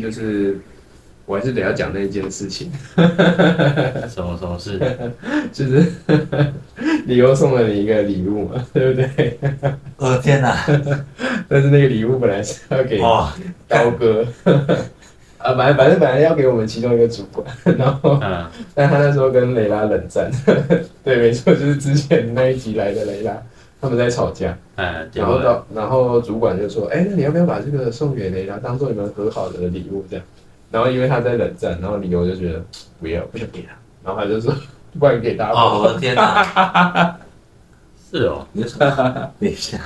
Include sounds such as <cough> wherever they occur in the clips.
就是我还是得要讲那件事情，<laughs> 什么什么事？<laughs> 就是 <laughs> 李优送了你一个礼物嘛，对不对？我的天哪！但是那个礼物本来是要给哇，高哥，啊，反正反正本来要给我们其中一个主管，然后嗯，但他那时候跟蕾拉冷战，对，没错，就是之前那一集来的蕾拉，他们在吵架，嗯，然后到然后主管就说，哎、那你要不要把这个送给雷拉，当做你们和好的礼物这样？然后因为他在冷战，然后理由就觉得不要，不想给他，然后他就说，不然给大家。哦，我的天哪！<laughs> 是哦，你说，等一下，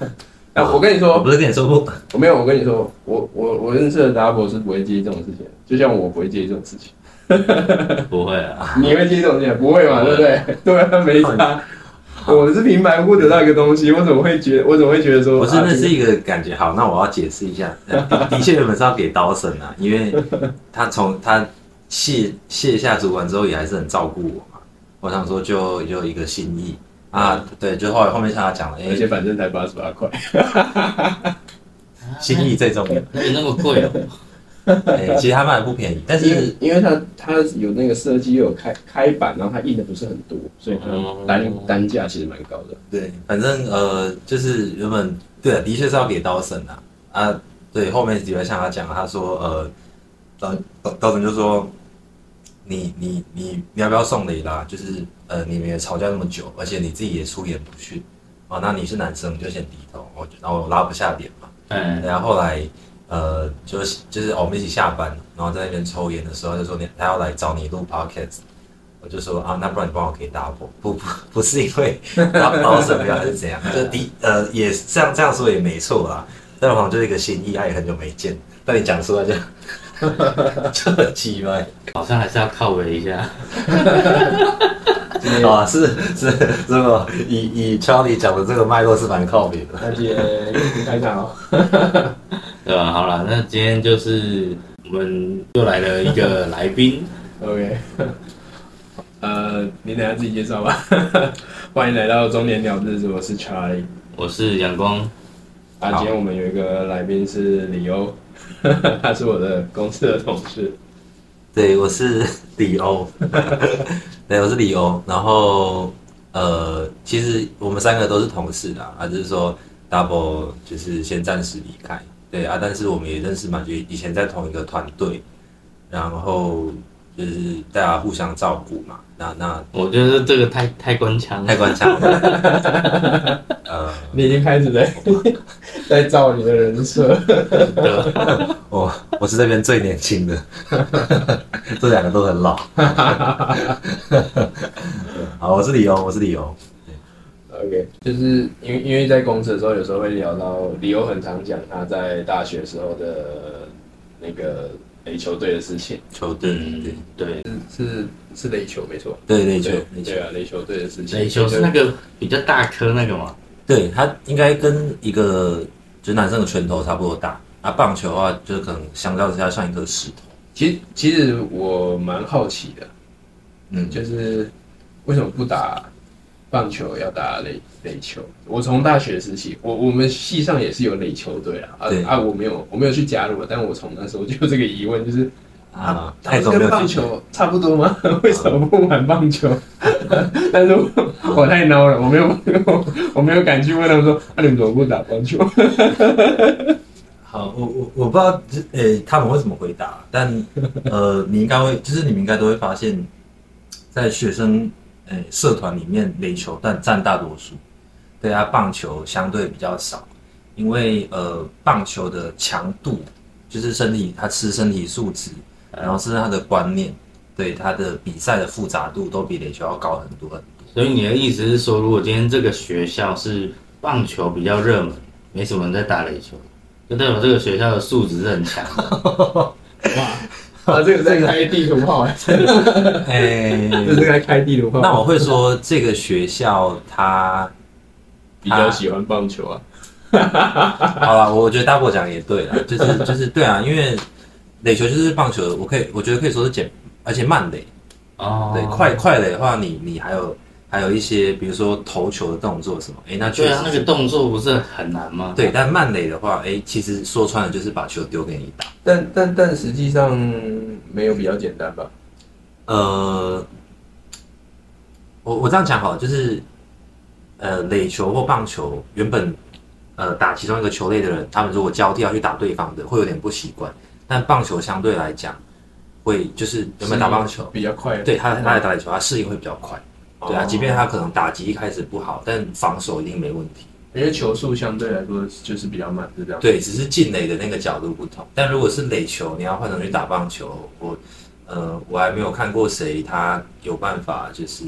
<laughs> 啊，我跟你我说，不是跟你说过，我没有，我跟你说，我我我认识的 double 是不会介意这种事情，就像我不会介意这种事情。不会啊，<laughs> 你会介意这种事情？不会嘛，对不对？对啊，没差。我是平白无故得到一个东西，我怎么会觉我怎么会觉得说，不是，啊那是一个感觉。好，那我要解释一下。<laughs> 呃的的确原本是要给刀神啊，因为他从他卸卸下主管之后，也还是很照顾我嘛。我想说就就一个心意啊，对，就后来后面向他讲了，哎、而且反正才八十八块，<laughs> <laughs> 心意最重要。那个那么贵哦，<laughs> 哎、其实他卖的不便宜，但因为是因为它它有那个设计，又有开开版，然后它印的不是很多，所以它哦。单单价其实蛮高的。对，反正呃，就是原本对啊，的确是要给刀神啊。啊，对，后面几位像他讲，他说呃，刀刀刀神就说，你你你你要不要送雷拉？就是呃，你们也吵架那么久，而且你自己也出言不逊。啊，那你是男生你就先低头，我就然后我拉不下脸嘛，嗯，然后后来呃，就是就是、哦我们一起下班，然后在那边抽烟的时候，就说你他要来找你录 podcast，我就说啊，那不然你帮我给 double，不不不是因为刀刀神不要还是怎样，就第呃也这样这样说也没错啦，但好像就是一个心意，他也很久没见，但你讲出来就就很奇怪好像还是要靠围一下。<laughs> 啊，是是这个以以 Charlie 讲的这个脉络是蛮靠谱的。那今天开场哦，对吧？好了，那今天就是我们又来了一个 <laughs> 来宾，OK，<laughs> 呃，你等下自己介绍吧。<laughs> 欢迎来到中年鸟日子，我是 Charlie。我是阳光，啊，今天我们有一个来宾是李欧，他是我的公司的同事。对，我是李欧，对，我是李欧。然后呃，其实我们三个都是同事啦，啊，就是说 Double 就是先暂时离开，对啊，但是我们也认识嘛，就以前在同一个团队，然后就是大家互相照顾嘛。那那我觉得这个太太官腔了太。官腔了，<laughs> 呃，你已经开始在在造你的人设。<laughs> <laughs> 我我是这边最年轻的，这两个都很老。好，我是李欧，我是李欧。OK，就是因为因为在公司的时候，有时候会聊到李欧很常讲他在大学时候的那个垒球队的事情，球队，嗯。对，对，是是垒球没错，对垒球对，垒球。对，啊，垒球队的事情，垒球是那个比较大颗那个吗，对，它应该跟一个就是男生的拳头差不多大。啊，棒球的话，就是可能相较之下像一颗石头。其实其实我蛮好奇的，嗯，就是为什么不打棒球，要打垒垒球？我从大学时期，我我们系上也是有垒球队啊，啊啊，我没有我没有去加入，但我从那时候就有这个疑问，就是啊，打太久没跟棒球差不多吗？<laughs> 为什么不玩棒球？<laughs> 但是我我太孬了，我没有我 <laughs> 我没有敢去问他们说，那、你们怎么不打棒球？好，我我我不知道，呃、他们会怎么回答，但呃，你应该会，就是你们应该都会发现，在学生呃社团里面，垒球但占大多数，对啊，棒球相对比较少，因为呃，棒球的强度就是身体，他吃身体素质，然后是他的观念，对他的比赛的复杂度都比垒球要高很多很多。所以你的意思是说，如果今天这个学校是棒球比较热门，没什么人在打垒球，就代表这个学校的素质是很强的。<laughs> 哇，啊，这个在开地图炮，<laughs> 哎、这是在开地图炮。那我会说，这个学校他 <laughs> 比较喜欢棒球啊。<laughs> 好了，我觉得大伯讲也对了，就是就是对啊，因为垒球就是棒球，我可以我觉得可以说是简，而且慢垒。哦对，快快垒的话，你你还有还有一些比如说投球的动作什么，哎，那确实对啊，那个动作不是很难吗？对。但慢垒的话，哎，其实说穿了就是把球丢给你打。但但但实际上没有比较简单吧？呃，我我这样讲好了，就是呃，垒球或棒球原本呃打其中一个球类的人，他们如果交替要去打对方的，会有点不习惯。但棒球相对来讲，会就是原本打棒球，比较快，对他他来打垒球，他适应会比较快。对啊，哦即便他可能打击一开始不好，但防守一定没问题。因为球速相对来说就是比较慢，是这样。对，只是进垒的那个角度不同。但如果是垒球，你要换成去打棒球，我呃我还没有看过谁他有办法就是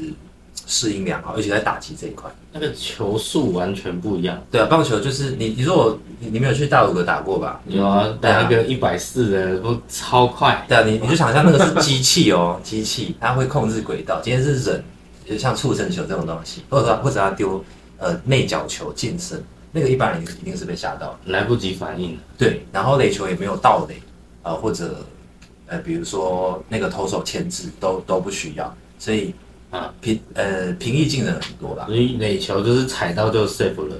适应良好，而且在打击这一块。那个球速完全不一样。对啊，棒球就是你你说我你你没有去大鲁阁打过吧？有啊，打那个一百四的都超快，对啊，你你就想象那个是机器哦，<laughs> 机器它会控制轨道。今天是人，就像触身球这种东西，或者说或者他丢呃内角球近身，那个一般人一定是被吓到。来不及反应。对，然后垒球也没有盗垒，呃，或者呃，比如说那个投手牵制都都不需要，所以啊平呃平易近人很多啦。所以垒球就是踩到就 safe 了。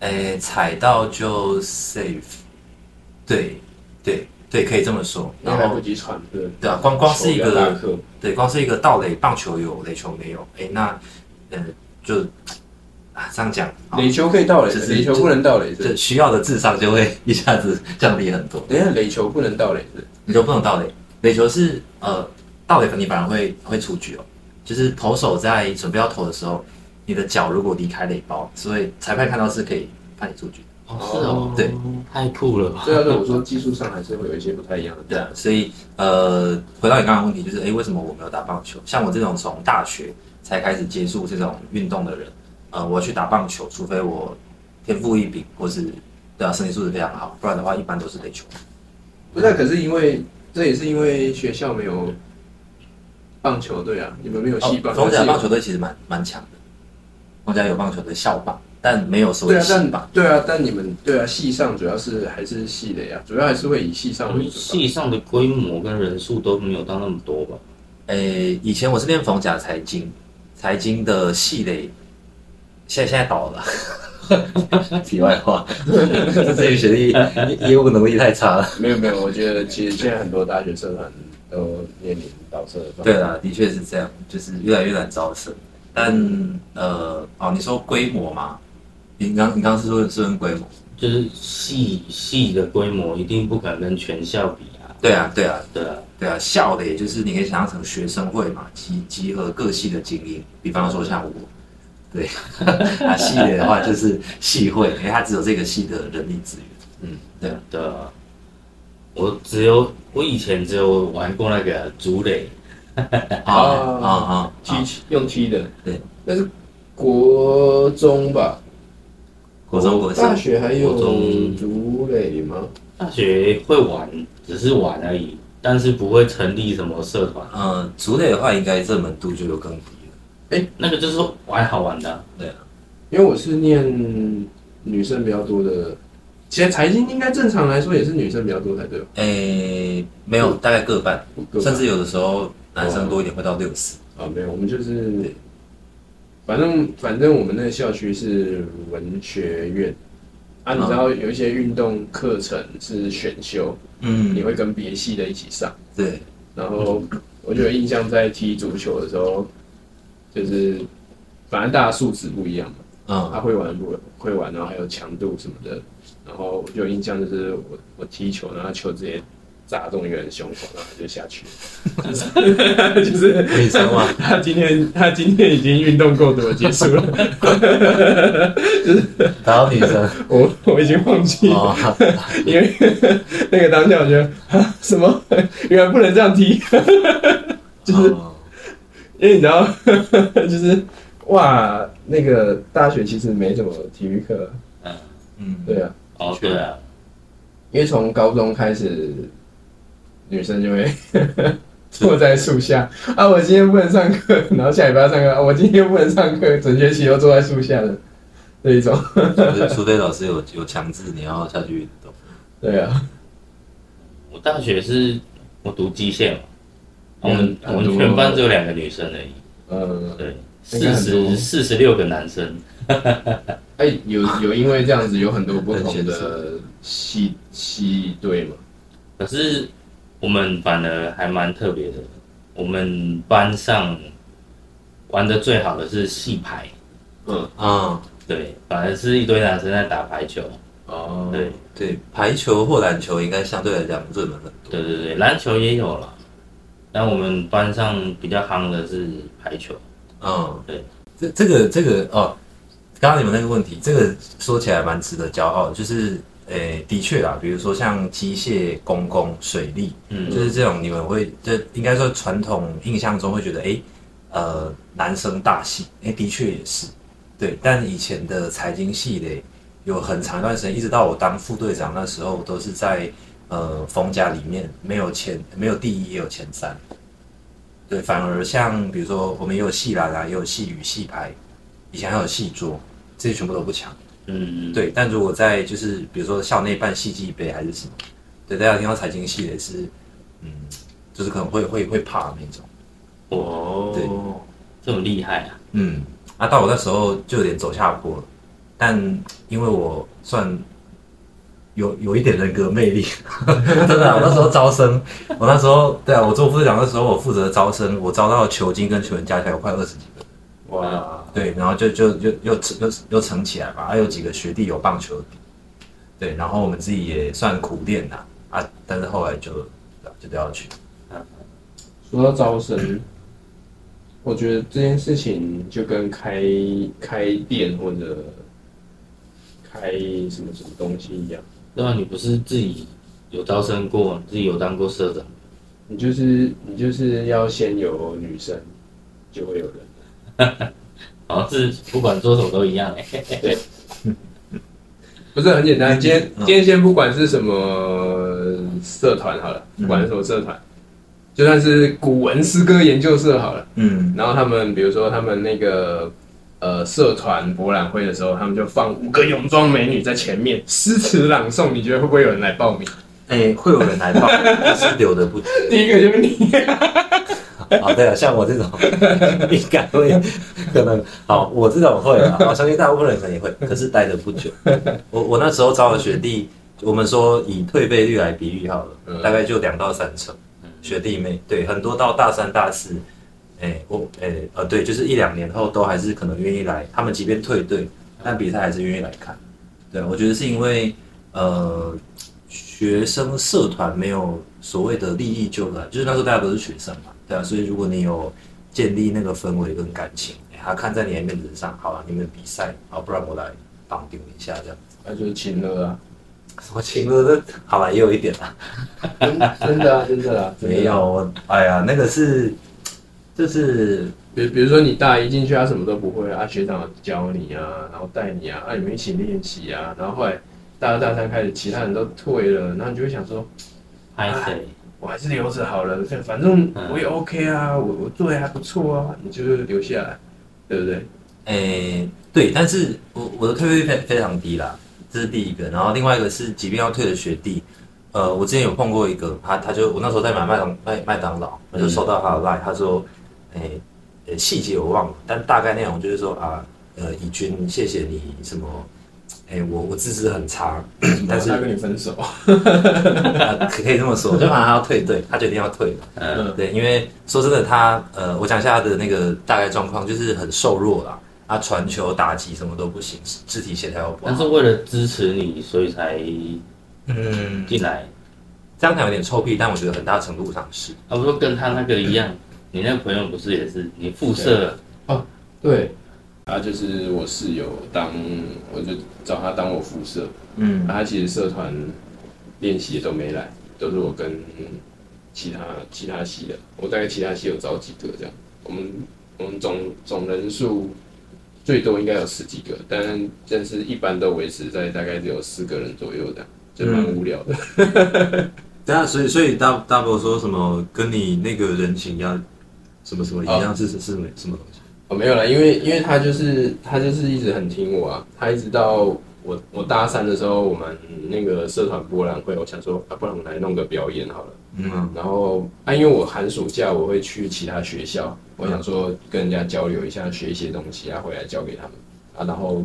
诶，踩到就 safe，对对对，可以这么说。来然后不及传，对对啊，光光是一个对，光是一个盗垒，棒球有，垒球没有，哎，那呃就啊这样讲，垒球可以盗垒，就是垒球不能盗垒是。这需要的智商就会一下子降低很多。等一下，垒球不能盗垒是。你就不能盗垒。垒球是呃盗垒，你反而会会出局哦。就是投手在准备要投的时候，你的脚如果离开垒包，所以裁判看到是可以判你出局。哦，是哦，对，太酷了吧？对啊，对我说技术上还是会有一些不太一样的。对啊，所以呃回到你刚刚的问题，就是诶，为什么我没有打棒球？像我这种从大学才开始接触这种运动的人，呃，我去打棒球，除非我天赋异禀，或是对啊身体素质非常好，不然的话一般都是垒球。不是啊，可是因为这也是因为学校没有棒球队啊，你们没有系棒。哦，逢甲还是有棒球队其实蛮蛮强的，逢甲有棒球队校棒，但没有所谓对啊，但。对啊，但你们对啊，系上主要是还是系的呀，主要还是会以系上为主。系上的规模跟人数都没有到那么多吧？诶、以前我是练逢甲财经，财经的系垒，现在现在倒了。<laughs> 题外话，这这些学历业业务能力太差了。没有没有，我觉得其实现在很多大学社团都面临倒社的状况。对啦，的确是这样，就是越来越难招生。但呃，哦，你说规模嘛？你刚你刚刚是说是问规模？就是系系的规模一定不可能跟全校比啊。对啊，对啊，对啊，对啊，校的也就是你可以想象成学生会嘛，集集合各系的精英，比方说像我，对，<laughs> 啊，系列的话就是系会，因为它只有这个系的人力资源。嗯，对啊，对啊。我只有我以前只有玩过那个竹垒，<laughs> 啊啊啊，踢用踢的，对，那是国中吧？国中国大小，学还有国中竹垒吗？大学会玩，只是玩而已，但是不会成立什么社团。嗯，竹垒的话，应该热门度就有更低了。那个就是玩好玩的啊、对啊，因为我是念女生比较多的，其实财经应该正常来说也是女生比较多才对吧？诶，没有，大概各半，各甚至有的时候男生多一点，会到六十。啊，没有，我们就是，反正反正我们那个校区是文学院。啊，你知道有一些运动课程是选修，嗯。你会跟别系的一起上，对，然后我就有印象在踢足球的时候，就是反正大家素质不一样嘛，嗯。他会玩不会玩，然后还有强度什么的，然后我就有印象就是我我踢球，然后球直接砸中一个人胸口，然后他就下去。了，<laughs> 就是女生嘛，<laughs> 他今天他今天已经运动够多结束了，就 <laughs> 是打到女生。我我已经忘记了，哦，因为那个当下我觉得啊什么？原来不能这样踢，就是哦。因为你知道就是哇那个大学其实没什么体育课，嗯，对啊，哦，对啊，因为从高中开始女生就会 <laughs> 坐在树下。啊，我今天不能上课，<laughs> 然后下礼拜要上课，啊我今天不能上课，整学期都坐在树下的这一种，除除非老师有有强制你要下去运动。对啊，我大学是我读机械嘛，我们嗯我们全班只有两个女生而已，呃，对，四十四十六个男生，<laughs> 哎，有有因为这样子有很多不同的系系队嘛？可是我们反而还蛮特别的，我们班上玩的最好的是戏牌，嗯，啊，对，反而是一堆男生在打排球，哦，对，对，排球或篮球应该相对来讲热门很多。对对对，篮球也有了，但我们班上比较夯的是排球，嗯，对，这这个这个哦，刚刚你们那个问题，这个说起来蛮值得骄傲的，就是诶，的确啊，比如说像机械、公共、水利，嗯就是这种你们会，这应该说传统印象中会觉得，诶，呃，男生大系，诶，的确也是，对，但以前的财经系嘞，有很长一段时间，一直到我当副队长那时候，都是在呃冯家里面没有前没有第一也有前三，对，反而像比如说我们也有系篮啊，也有系羽、系排，以前还有系桌，这些全部都不强。嗯，对，但如果在就是比如说校内办戏剧杯还是什么，对，大家听到财经系也是，嗯，就是可能会会会怕那种，哦，对这么厉害啊，嗯，啊，到我那时候就有点走下坡了，但因为我算有有一点人格魅力，<laughs> 真的啊、我那时候招生，我那时候对啊，我做副社长的时候，我负责招生，我招到球精跟球员加起来有快二十几个。哇，对，然后就就就又又又撑起来吧，还有几个学弟有棒球底，对，然后我们自己也算苦练呐。啊，但是后来就就都要去，说到招生，我觉得这件事情就跟开开店或者开什么什么东西一样，对啊，你不是自己有招生过，自己有当过社长，你就是你就是要先有女生，就会有人。<laughs> 好像是不管做什么都一样哎、<laughs> 不是很简单，今天嗯。今天先不管是什么社团好了，不管是什么社团，就算是古文诗歌研究社好了，嗯。然后他们比如说他们那个呃社团博览会的时候，他们就放五个泳装美女在前面诗词朗诵，你觉得会不会有人来报名？哎、会有人来报，但是留的不久 <laughs> 第一个就是你，啊，<laughs> 对啊，像我这种 <laughs> 应该会可能好，我这种会啊，<laughs> 我相信大部分人可能也会，可是待的不久。我我那时候招的学弟，我们说以退费率来比喻好了，嗯大概就两到三成学弟妹，对，很多到大三大四，哎、我哎呃对，就是一两年后都还是可能愿意来，他们即便退队，但比赛还是愿意来看。对，我觉得是因为呃学生社团没有所谓的利益纠葛，就是那时候大家都是学生嘛，对啊，所以如果你有建立那个氛围跟感情，哎他看在你的面子上，好了，你们比赛，好，不然我来绑定一下这样。那就是情了啊，什么情乐的，好了，也有一点啦。真真的啊，真的啊，<laughs> 真的啊没有，哎呀，那个是，就是比比如说你大一进去，他什么都不会啊，学长教你啊，然后带你啊，啊你们一起练习啊，然后后来大二大三开始，其他人都退了，然后你就会想说，拍谁？我还是留着好了，反正我也 OK 啊，我我做的还不错啊，你就留下来，对不对？诶、对，但是我我的退费率非非常低啦，这是第一个。然后另外一个是，即便要退的学弟，呃，我之前有碰过一个，他他就我那时候在买麦当麦麦当劳，我就收到他的 line，他说，诶、呃细节我忘了，但大概内容就是说啊，呃，以军谢谢你什么，诶、我我资质很差，但是他跟你分手，呃可可以这么说，就反正他要退队，他决定要退了。嗯，对，因为说真的，他呃，我讲一下他的那个大概状况，就是很瘦弱啦，他传球、打击什么都不行，肢体协调又不好。但是为了支持你，所以才嗯，进来。这样讲有点臭屁，但我觉得很大程度上是。啊，不说跟他那个一样，你那个朋友不是也是你附设？对，他就是我室友当，我就找他当我副社，嗯。他其实社团练习也都没来，都是我跟其他其他系的，我大概其他系有找几个这样，我们我们总总人数最多应该有十几个，但但是一般都维持在大概只有四个人左右的，就蛮无聊的。<laughs> 对啊，所以所以大大伯说什么跟你那个人情要什么什么一样是是是什么？哦，没有啦，因为因为他就是他就是一直很听我啊，他一直到我我大三的时候，我们那个社团博览会，我想说，啊，不然我们来弄个表演好了。嗯然后啊，因为我寒暑假我会去其他学校，我想说跟人家交流一下，学一些东西啊，回来教给他们啊。然后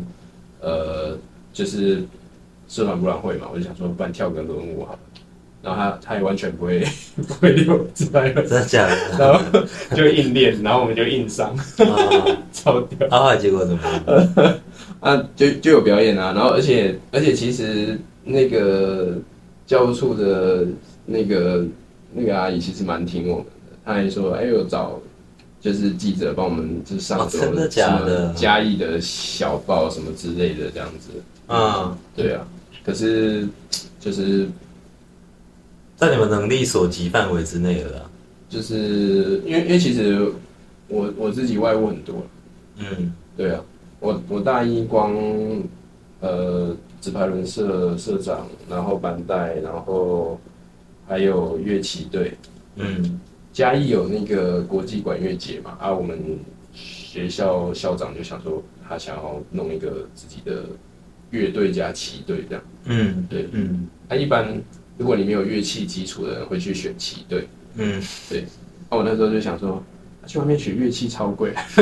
呃，就是社团博览会嘛，我就想说，不然跳个轮舞好了。然后他他也完全不会 <laughs> 不会溜自拍了，真的假的？然后就硬练，然后我们就硬上，啊，<laughs> 超屌。啊后来结果怎么样？<laughs> 啊，就就有表演啊，然后而且而且其实那个教务处的那个那个阿姨其实蛮听我们的，她还说，哎，有找就是记者帮我们就是上哦周真的假的？什么嘉义的小报什么之类的这样子，嗯，对啊，可是 <tsk> 就是在你们能力所及范围之内的啦。就是因为因为其实我我自己外务很多，嗯对啊，我我大一光呃纸牌轮社社长，然后班带，然后还有乐器队。嗯嘉义有那个国际管乐节嘛，啊，我们学校校长就想说，他想要弄一个自己的乐队加旗队这样。嗯对，嗯他、一般如果你没有乐器基础的人会去选旗队，嗯，对。那、我那时候就想说，啊去外面学乐器超贵，<laughs>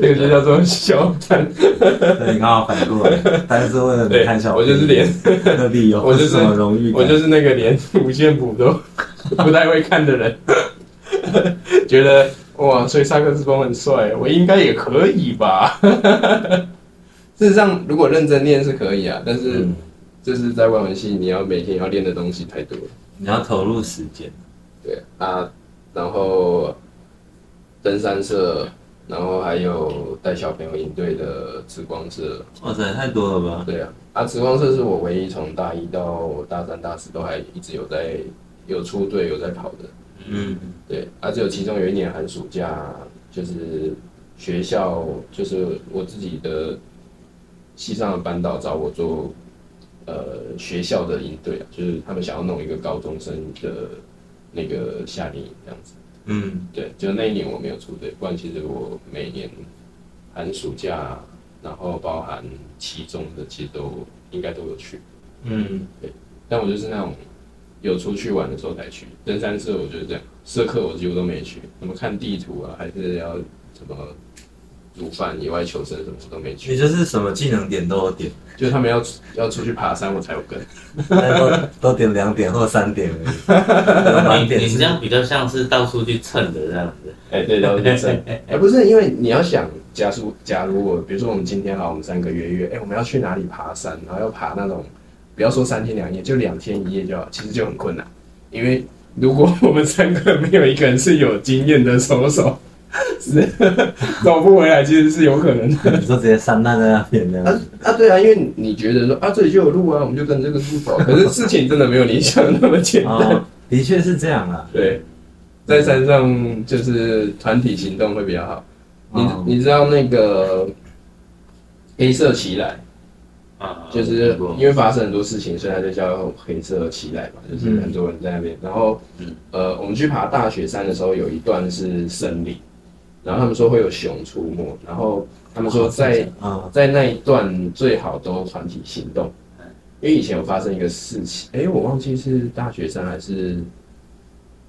那个就叫做小摊。对你刚好反过来，但是为了对你贪小我就是连的理由，我就是荣誉，我就是那个连五线谱都 <laughs> 不太会看的人，<laughs> 觉得哇，所以萨克斯风很帅，我应该也可以吧？事实上，如果认真练是可以啊，但是嗯，就是在外文系，你要每天要练的东西太多了。你要投入时间。对啊，然后登山社，然后还有带小朋友营队的紫光社，哇塞，太多了吧？对啊，啊，紫光社是我唯一从大一到大三、大四都还一直有在有出队有在跑的。嗯对，啊，只有其中有一年寒暑假，就是学校就是我自己的系上的班导找我做呃学校的营队啊，就是他们想要弄一个高中生的那个夏令营这样子。嗯对，就那一年我没有出队，不然其实我每年寒暑假，然后包含期中的，其实都应该都有去。嗯，对但我就是那种有出去玩的时候才去。登山社我就是这样，社课我几乎都没去，什么看地图啊，还是要什么煮饭、野外求生什么我都没你去。就是什么技能点都有点，就是他们要要出去爬山，我才有跟。但都都点两点或三点而已。<laughs> 满你你这样比较像是到处去蹭的这样子。哎、对，然后就这样。哎，不是，因为你要想，假如假如我，比如说我们今天好，我们三个约约，哎、我们要去哪里爬山，然后要爬那种，不要说三天两夜，就两天一夜就好，其实就很困难。因为如果 <laughs> 我们三个没有一个人是有经验的手手，<laughs> 是找不回来，其实是有可能的。你说直接散烂在那边那样啊。啊，对啊，因为你觉得说啊，这里就有路啊，我们就跟这个路走。可是事情真的没有你想的那么简单。哦，的确是这样啊。对，在山上就是团体行动会比较好。你哦你知道那个黑色奇来，啊，就是因为发生很多事情，所以它就叫黑色奇来嘛，就是嗯很多人在那边。然后嗯，呃，我们去爬大雪山的时候，有一段是森林，然后他们说会有熊出没，然后他们说在啊，在那一段最好都团体行动，因为以前有发生一个事情，哎、我忘记是大学生还是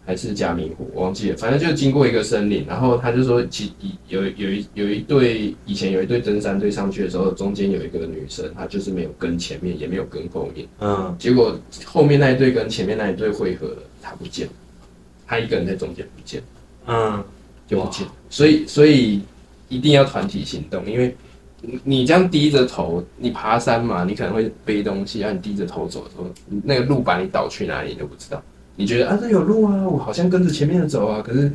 还是加明湖，我忘记了，反正就经过一个森林，然后他就说，其有有一有一队以前有一队登山队上去的时候，中间有一个女生，她就是没有跟前面，也没有跟后面，嗯，结果后面那一队跟前面那一队汇合了，她不见了，她一个人在中间不见了。嗯，就不见。所以所以一定要团体行动，因为你你这样低着头，你爬山嘛，你可能会背东西，然后你低着头走的时候，那个路把你导去哪里你都不知道。你觉得啊这有路啊，我好像跟着前面的走啊，可是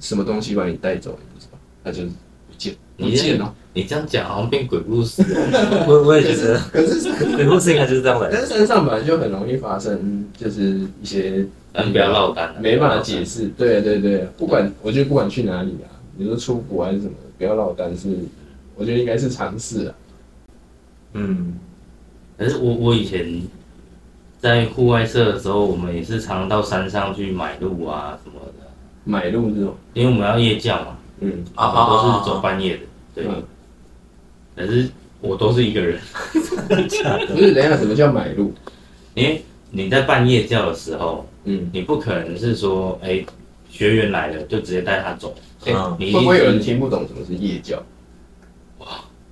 什么东西把你带走你不知道，那就是不见不你见哦。你这样讲好像变鬼故事。<laughs> 我我也觉得，可是鬼故事应该就是这样来的。但是山上本来就很容易发生，就是一些嗯，不要落单了，没办法解释。对对对，不管我觉得不管去哪里啊，你说出国还是什么，不要落单是，我觉得应该是尝试啊。嗯，可是我我以前在户外社的时候，我们也是常到山上去买路啊什么的，买路这种，因为我们要夜教嘛，嗯啊我们都是走半夜的，对。嗯可是我都是一个人，<laughs> 不是，等一下什么叫买路？因为你在半夜教的时候，嗯，你不可能是说，哎、学员来了就直接带他走，哎嗯你会不会有人听不懂什么是夜教？哇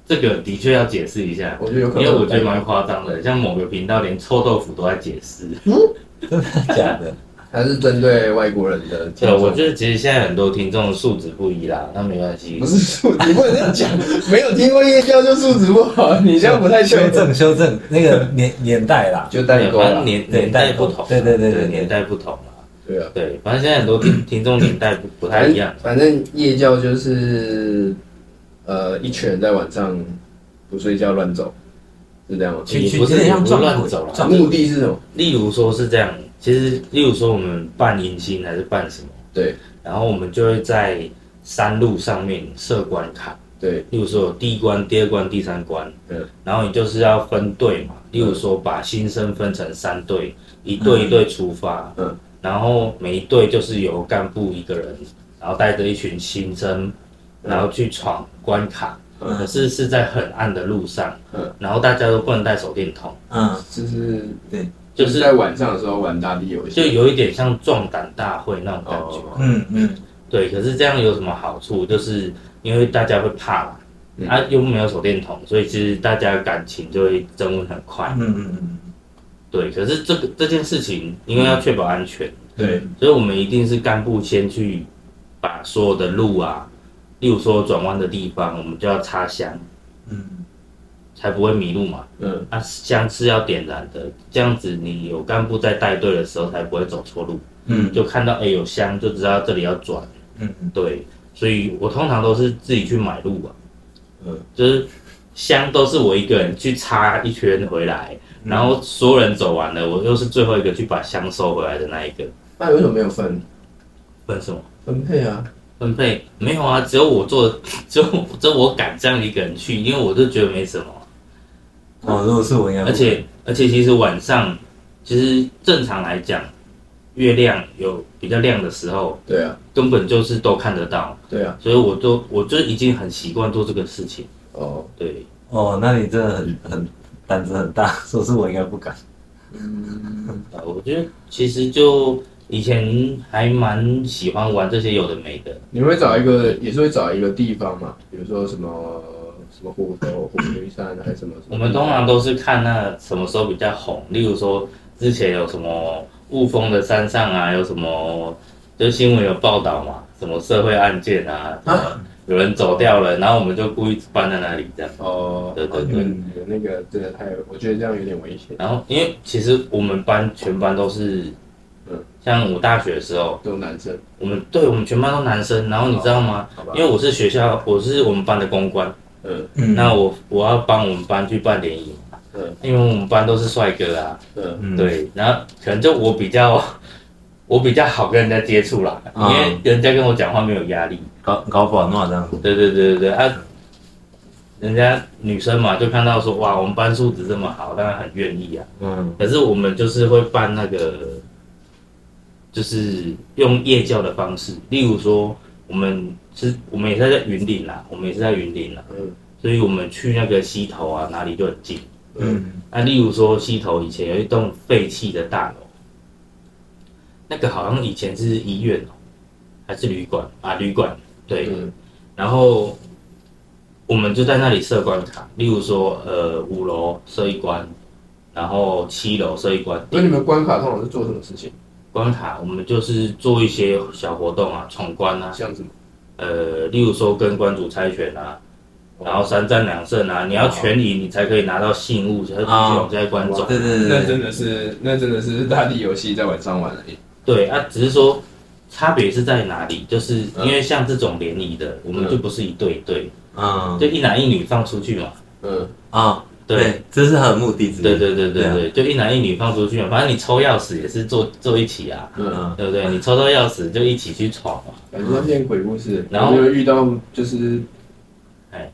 这个的确要解释一下，我觉得有可能因为我觉得蛮夸张的，像某个频道连臭豆腐都在解释。<laughs> 真的假的？它是针对外国人的对，我觉得其实现在很多听众素质不一啦，那没关系不。是素，你不能这样讲。没有听过夜教就素质不好，<laughs> 你这样不太修。正修正那个年年代啦，就代沟。年年代不同，对对对对对年代不同嘛。对啊，对，反正现在很多听 <coughs> 听众年代不不太一样。反正夜教就是呃一群人在晚上不睡觉乱走，是这样吗？其实也不是有点像不是撞鬼乱走啦。目的是什么？例如说是这样，其实例如说我们办迎新还是办什么，对。然后我们就会在山路上面设关卡，对，例如说第一关、第二关、第三关，嗯，然后你就是要分队嘛，例如说把新生分成三队，一队一队出发，嗯，然后每一队就是由干部一个人，然后带着一群新生，然后去闯关卡，嗯。可是是在很暗的路上，嗯，然后大家都不能带手电筒，嗯，就是对，就是在晚上的时候玩大地游戏，就有一点像壮胆大会那种感觉。哦。嗯嗯，对，可是这样有什么好处？就是因为大家会怕嘛，嗯。啊，又没有手电筒，所以其实大家感情就会增温很快。嗯嗯嗯对，可是这个这件事情，因为要确保安全，对，所以我们一定是干部先去把所有的路啊，例如说转弯的地方，我们就要插香，嗯才不会迷路嘛。嗯啊，香是要点燃的，这样子你有干部在带队的时候才不会走错路，嗯就看到哎、有香就知道这里要转。嗯嗯，对，所以我通常都是自己去买路啊，嗯，就是香都是我一个人去插一圈回来，然后所有人走完了，我又是最后一个去把香收回来的那一个。那为什么没有分？分什么？分配啊？分配？没有啊，只有我做，<laughs> 只有只有我敢这样一个人去，因为我就觉得没什么，哦，如果是我应该，而且而且其实晚上其实正常来讲，月亮有比较亮的时候，对啊，根本就是都看得到，对啊，所以我都我就已经很习惯做这个事情。哦，对，哦，那你真的很很胆子很大，<laughs> 说是我应该不敢。嗯，我觉得其实就以前还蛮喜欢玩这些有的没的，你会找一个，也是会找一个地方嘛？比如说什么什么虎头、虎雷山还是什么？什么我们通常都是看那什么时候比较红，例如说之前有什么雾峰的山上啊，有什么就新闻有报道嘛，什么社会案件啊，啊有人走掉了，然后我们就故意搬在那里这样。哦，对对哦你们有那个真的太，我觉得这样有点危险。然后因为其实我们班全班都是，嗯。像我大学的时候，都男生，我们对我们全班都男生，然后你知道吗？因为我是学校，我是我们班的公关，嗯。嗯。那我我要帮我们班去办联谊，嗯。因为我们班都是帅哥啊，嗯。嗯，对，然后可能就我比较我比较好跟人家接触啦，因啊为人家跟我讲话没有压力。搞搞不好弄这样子。对对对对对啊，人家女生嘛就看到说哇，我们班素质这么好，当然很愿意啊。嗯可是我们就是会办那个，就是用夜教的方式，例如说我们是，我们也是在云林啦，我们也是在云林啦，嗯所以我们去那个溪头啊，哪里就很近。嗯嗯那例如说溪头以前有一栋废弃的大楼，那个好像以前是医院哦，还是旅馆啊？旅馆对，嗯然后我们就在那里设关卡，例如说呃五楼设一关，然后七楼设一关。那你们关卡通常是做什么事情？关卡我们就是做一些小活动啊，闯关啊，像什么？呃，例如说跟关主猜拳啊，然后三战两胜啊，你要全赢你才可以拿到信物，才可以继续往下一关走。对对对对，那真的是，那真的是大地游戏在晚上玩而已。对啊，只是说差别是在哪里？就是因为像这种联谊的，我们就不是一对一对，嗯就一男一女放出去嘛。嗯，啊，对，这是他的目的之一。对对对对对就一男一女放出去嘛，反正你抽钥匙也是坐坐一起啊，嗯，嗯对不对？你抽到钥匙就一起去闯嘛。感觉像变鬼故事。然后遇到就是，哎，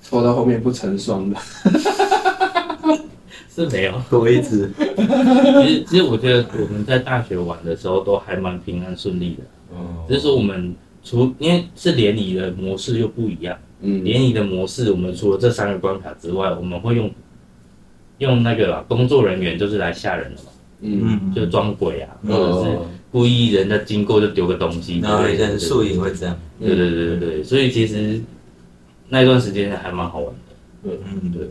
抽到后面不成双的？是没有，多一只。其实其实我觉得我们在大学玩的时候都还蛮平安顺利的，哦。只是说我们除因为是联谊的模式又不一样，嗯。联谊的模式，我们除了这三个关卡之外，我们会用用那个啊工作人员就是来吓人的嘛，嗯，嗯，就装鬼啊，或者是哦，故意人家经过就丢个东西。之然后类的，以前宿营会这样，对对对对对，所以其实那段时间还蛮好玩的。嗯，对，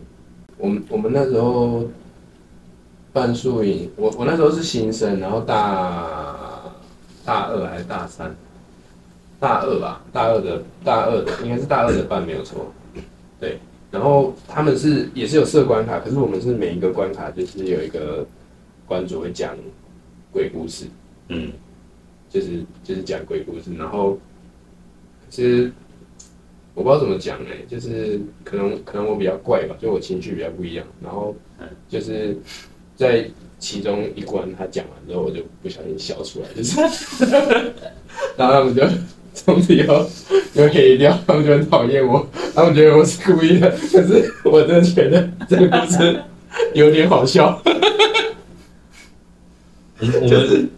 我们我们那时候半宿营，我我那时候是新生，然后大大二还是大三？大二吧，大二的大二的应该是大二的办没有错，对。然后他们是也是有设关卡，可是我们是每一个关卡就是有一个关主会讲鬼故事，嗯，就是就是讲鬼故事，然后可是我不知道怎么讲哎、就是可能可能我比较怪吧，就我情绪比较不一样，然后就是在其中一关他讲完之后，我就不小心笑出来，就是，<laughs> 然后他们就从此以后就黑掉，他们就很讨厌我，他们觉得我是故意的，可是我真的觉得这个故事有点好笑，我们我们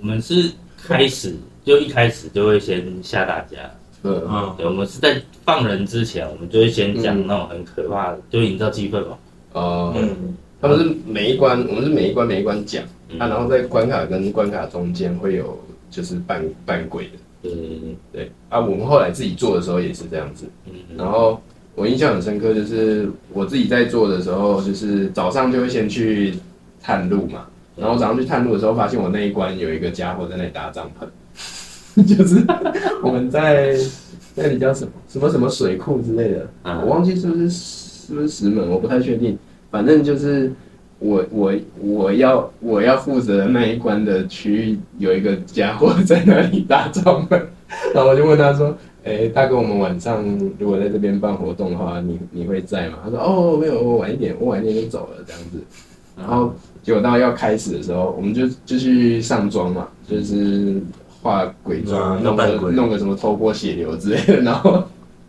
我们是开始就一开始就会先吓大家，嗯。嗯，对，我们是在放人之前，我们就会先讲嗯那种很可怕的，就营造气氛嘛。哦、嗯，他们是每一关，我们是每一关每一关讲。嗯。啊，然后在关卡跟关卡中间会有就是扮扮鬼的，对对对。对啊，我们后来自己做的时候也是这样子。嗯。然后我印象很深刻，就是我自己在做的时候，就是早上就会先去探路嘛，然后早上去探路的时候，发现我那一关有一个家伙在那里搭帐篷，<laughs> 就是我们在那里叫什么什么什么水库之类的，啊我忘记是不是是不是石门，我不太确定，反正就是。我我我要我要负责的那一关的区域有一个家伙 <laughs> 在那里搭帐篷，然后我就问他说：“哎、大哥，我们晚上如果在这边办活动的话，你你会在吗？”他说：“哦，没有，我晚一点，我晚一点就走了这样子。”然后结果到要开始的时候，我们就就去上妆嘛，就是化鬼妆，嗯弄个弄个什么头破血流之类的，<laughs> 然后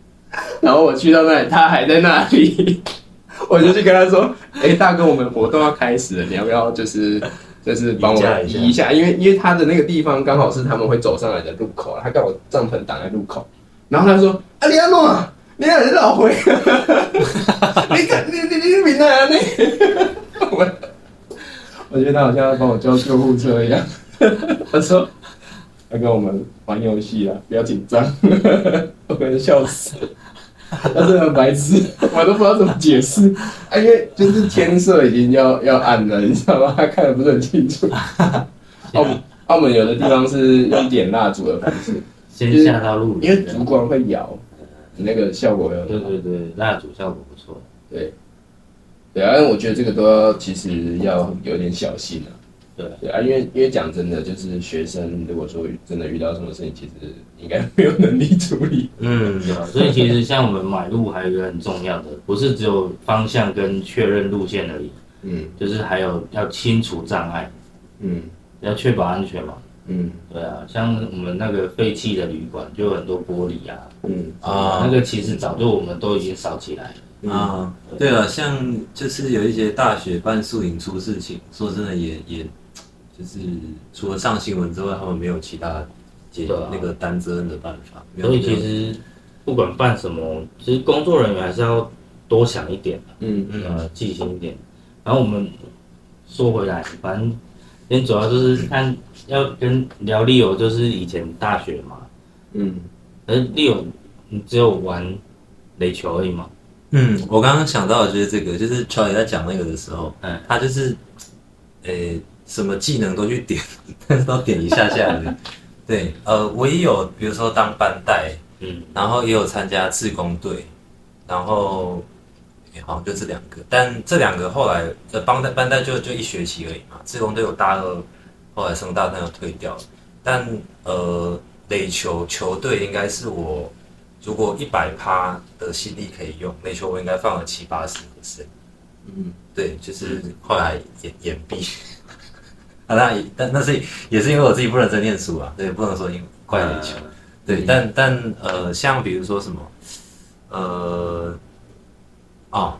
<laughs> 然后我去到那里，他还在那里，<laughs> 我就去跟他说：“哎、大哥，我们活动要开始了，你要不要就是就是帮我移一下？因为因为他的那个地方刚好是他们会走上来的路口啊，他刚好帐篷挡在路口，然后他说：啊，你要弄啊，你要老回，你看你你你明白啊你，我我觉得他好像要帮我叫救护车一样，他说。”他跟我们玩游戏啊，不要紧张，<laughs> 我可能笑死。他真的很白痴，我都不知道怎么解释。啊，因为就是天色已经要要暗了，你知道吗？他看的不是很清楚。<laughs> 澳门澳门有的地方是用点蜡烛的方式，先下到路因为烛光会摇，那个效果要对。对对，蜡烛效果不错。对，对啊，我觉得这个都要其实要有点小心啊。对对啊，因为因为讲真的，就是学生如果说真的遇到什么事情，其实应该没有能力处理。嗯？所以其实像我们买路还有一个很重要的，不是只有方向跟确认路线而已，嗯就是还有要清除障碍，嗯要确保安全嘛。嗯对啊，像我们那个废弃的旅馆就有很多玻璃啊，嗯啊那个其实早就我们都已经扫起来了。嗯啊，对了，像就是有一些大学办宿营出事情，说真的也也，就是除了上新闻之外，他们没有其他解对啊。那个担责任的办法。所以其实不管办什么，其实工作人员还是要多想一点，嗯嗯。呃，细心一点。然后我们说回来，反正今天主要就是 <coughs> 看要跟聊 Leo，就是以前大学嘛，嗯。可是 Leo 你只有玩垒球而已嘛，嗯，我刚刚想到的就是这个，就是乔也在讲那个的时候，嗯。他就是，诶、什么技能都去点，但 <laughs> 是都点一下下而已。<laughs> 对，呃，我也有，比如说当班带，嗯，然后也有参加自工队，然后、也好像就这两个，但这两个后来呃班带班带就就一学期而已嘛，自工队有大二，后来升大三又退掉了，但呃垒球球队应该是我如果一百趴的心力可以用，垒球我应该放了七八十 percent。嗯对，就是后来掩掩蔽。啊，那也但那是也是因为我自己不认真念书啊，对，不能说因为怪垒球。对，但但呃，像比如说什么，呃，哦，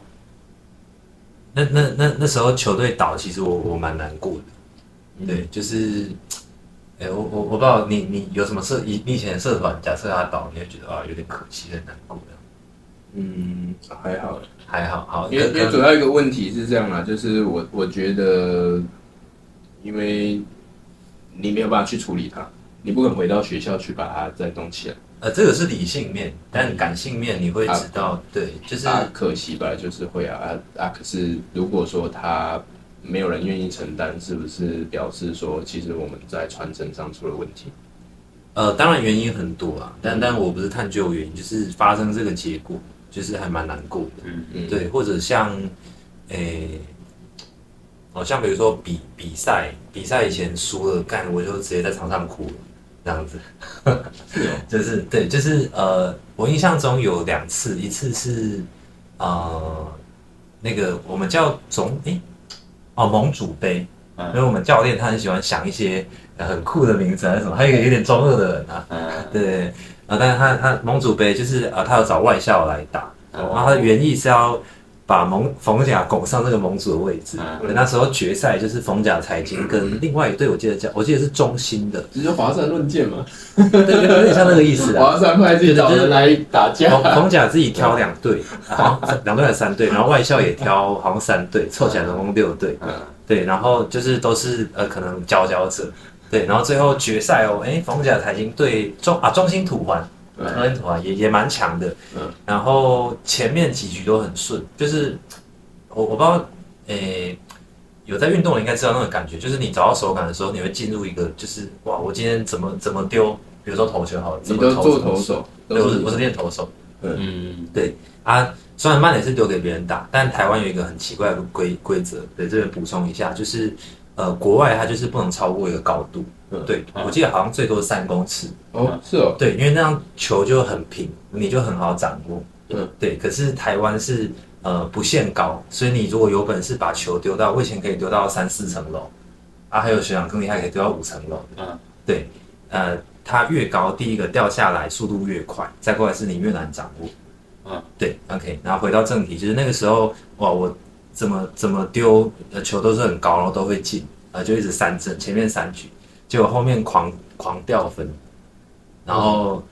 那那那那时候球队倒，其实我我蛮难过的。对，就是，哎、我我我不知道你你有什么社，以你以前的社团，假设他倒，你会觉得啊有点可惜，很难过。嗯，还好，还好，好，因为因为主要一个问题是这样啦，就是我我觉得，因为你没有办法去处理它，你不可能回到学校去把它再弄起来。呃，这个是理性面，但感性面你会知道，对，就是啊，可惜吧，就是会啊啊啊！可是如果说他没有人愿意承担，是不是表示说其实我们在传承上出了问题？呃，当然原因很多啊，但但我不是探究原因，就是发生这个结果，就是还蛮难过的。嗯嗯，对，或者像，诶、哦，像比如说比比赛，比赛以前输了，干我就直接在场上哭了，这样子。<laughs> 就是对，就是呃，我印象中有两次，一次是呃那个我们叫总诶、哦盟主杯，嗯。因为我们教练他很喜欢想一些呃很酷的名字还是什么，还有一个有点中二的人啊，嗯。对啊，但是他他盟主杯就是呃他要找外校来打，哦。然后他的原意是要把蒙冯甲拱上那个盟主的位置。嗯，那时候决赛就是冯甲财经跟另外一队，我记得叫我记得是中心的，就是华山论剑嘛，对对，有点像那个意思啊。<laughs> 华山派自己找人来打架。冯冯甲自己挑两队，好像两队还是三队，然后外校也挑好像三队，凑起来总共六队。嗯对，然后就是都是呃可能佼佼者。对，然后最后决赛哦，哎，冯甲财经对中啊中心土环，嗯也也蛮强的。嗯然后前面几局都很顺，就是我我不知道，诶，有在运动的应该知道那种感觉，就是你找到手感的时候，你会进入一个就是哇，我今天怎么怎么丢，比如说投球好了，怎么你都做投手，对，我是我是练投手。嗯对啊，虽然慢点是丢给别人打，但台湾有一个很奇怪的规规则，对这边补充一下，就是呃，国外它就是不能超过一个高度，嗯对嗯。我记得好像最多三公尺，哦，是哦，对，因为那样球就很平，你就很好掌握，嗯，对。可是台湾是呃不限高，所以你如果有本事把球丢到，我以前可以丢到三四层楼，啊，还有学长更厉害，可以丢到五层楼，嗯。对，呃，它越高，第一个掉下来速度越快，再过来是你越难掌握。嗯，对，OK，然后回到正题，就是那个时候，哇，我怎么怎么丢，呃，球都是很高，然后都会进，呃，就一直三振，前面三局，结果后面狂狂掉分，然后，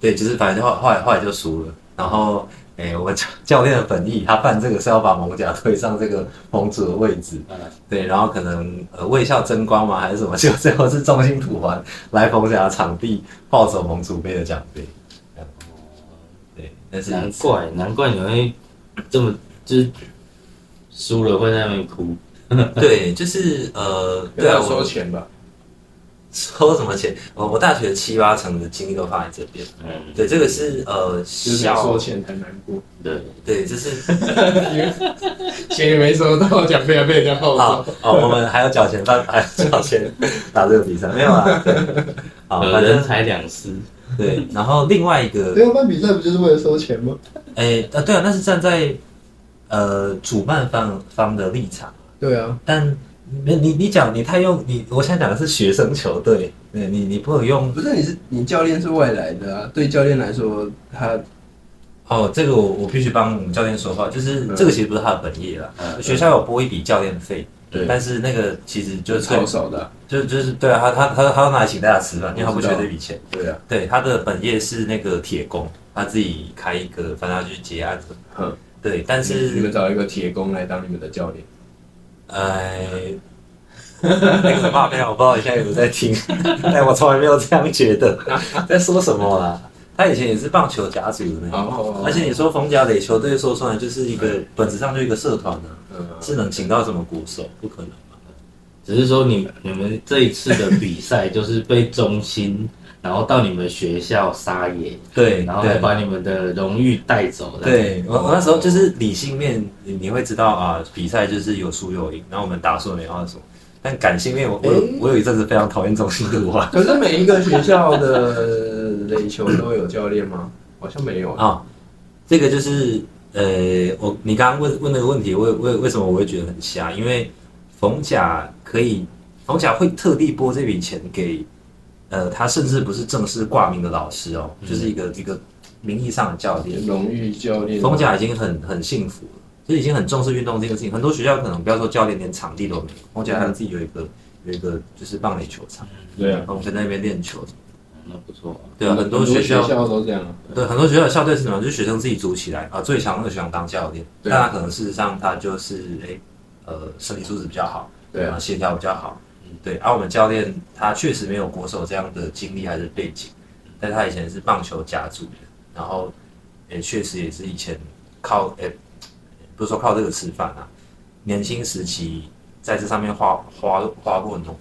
对，就是反正后后来后来就输了，然后，哎，我教教练的本意，他办这个是要把蒙甲推上这个盟主的位置，嗯。对，然后可能呃卫校争光嘛还是什么，就最后是中心土环 <laughs> 来蒙甲场地抱走盟主杯的奖杯，这样对，但是难怪难怪你会这么就是输了会在那边哭。<laughs> 对，就是呃，对收钱吧？收什么钱？我我大学七八成的精力都放在这边，嗯，对，这个是呃就是没小收钱才难过，对，对，就是 <laughs> 钱也没收到，奖杯还被人家抱好走。哦，我们还要缴钱办，还要缴钱打这个比赛，没有啊？对，好，反正人财两失。对，然后另外一个没有办比赛不就是为了收钱吗？哎，呃，对啊，那是站在呃主办方方的立场，对啊，但你你你讲你太用你，我想讲的是学生球队，对你你不能用不是你是你教练是外来的啊，对教练来说，他哦，这个我我必须帮我们教练说话，就是嗯这个其实不是他的本业啦，嗯学校有拨一笔教练费，对但是那个其实就是超少的啊，就就是对啊，他他他他要拿来请大家吃饭，因为他不缺这笔钱，对啊，对，他的本业是那个铁工，他自己开一个，反正他去接案子，哼，对，但是你们找一个铁工来当你们的教练，哎，那个发票我不知道你现在有没有在听，但 <laughs> 我从来没有这样觉得，<laughs> 在说什么啦？他以前也是棒球甲组的那种，哦而且你说冯甲垒球队说出来就是一个本质上就一个社团呢、嗯，是能请到什么鼓手？不可能吧？只是说你你们这一次的比赛就是被中心，然后到你们学校撒野，对，然后还把你们的荣誉带走。对我我那时候就是理性面，你你会知道啊，比赛就是有输有赢，然后我们打输了没话说。但感性面，我我我有一阵子非常讨厌中心的话可是每一个学校的垒球都有教练吗？好像没有啊。啊，这个就是呃，我你刚刚问问那个问题，为为为什么我会觉得很瞎？因为冯甲可以，冯甲会特地拨这笔钱给呃，他甚至不是正式挂名的老师哦，就是一个一个名义上的教练。荣誉教练，冯甲已经很很幸福了，就已经很重视运动这个事情。很多学校可能不要说教练，连场地都没有。冯甲他自己有一个有一个就是棒垒球场，对啊，我们在那边练球。那不错啊。对啊，很多学学校校都这样啊。对，很多学校的校队是什么？就是学生自己组起来啊，最强那个学生当教练，对啊但他可能事实上他就是哎、呃身体素质比较好，对啊呃协调比较好，对。而、我们教练他确实没有国手这样的经历还是背景，但他以前是棒球家族的，然后也确实也是以前靠诶、不是说靠这个吃饭啊，年轻时期在这上面花花花过很多，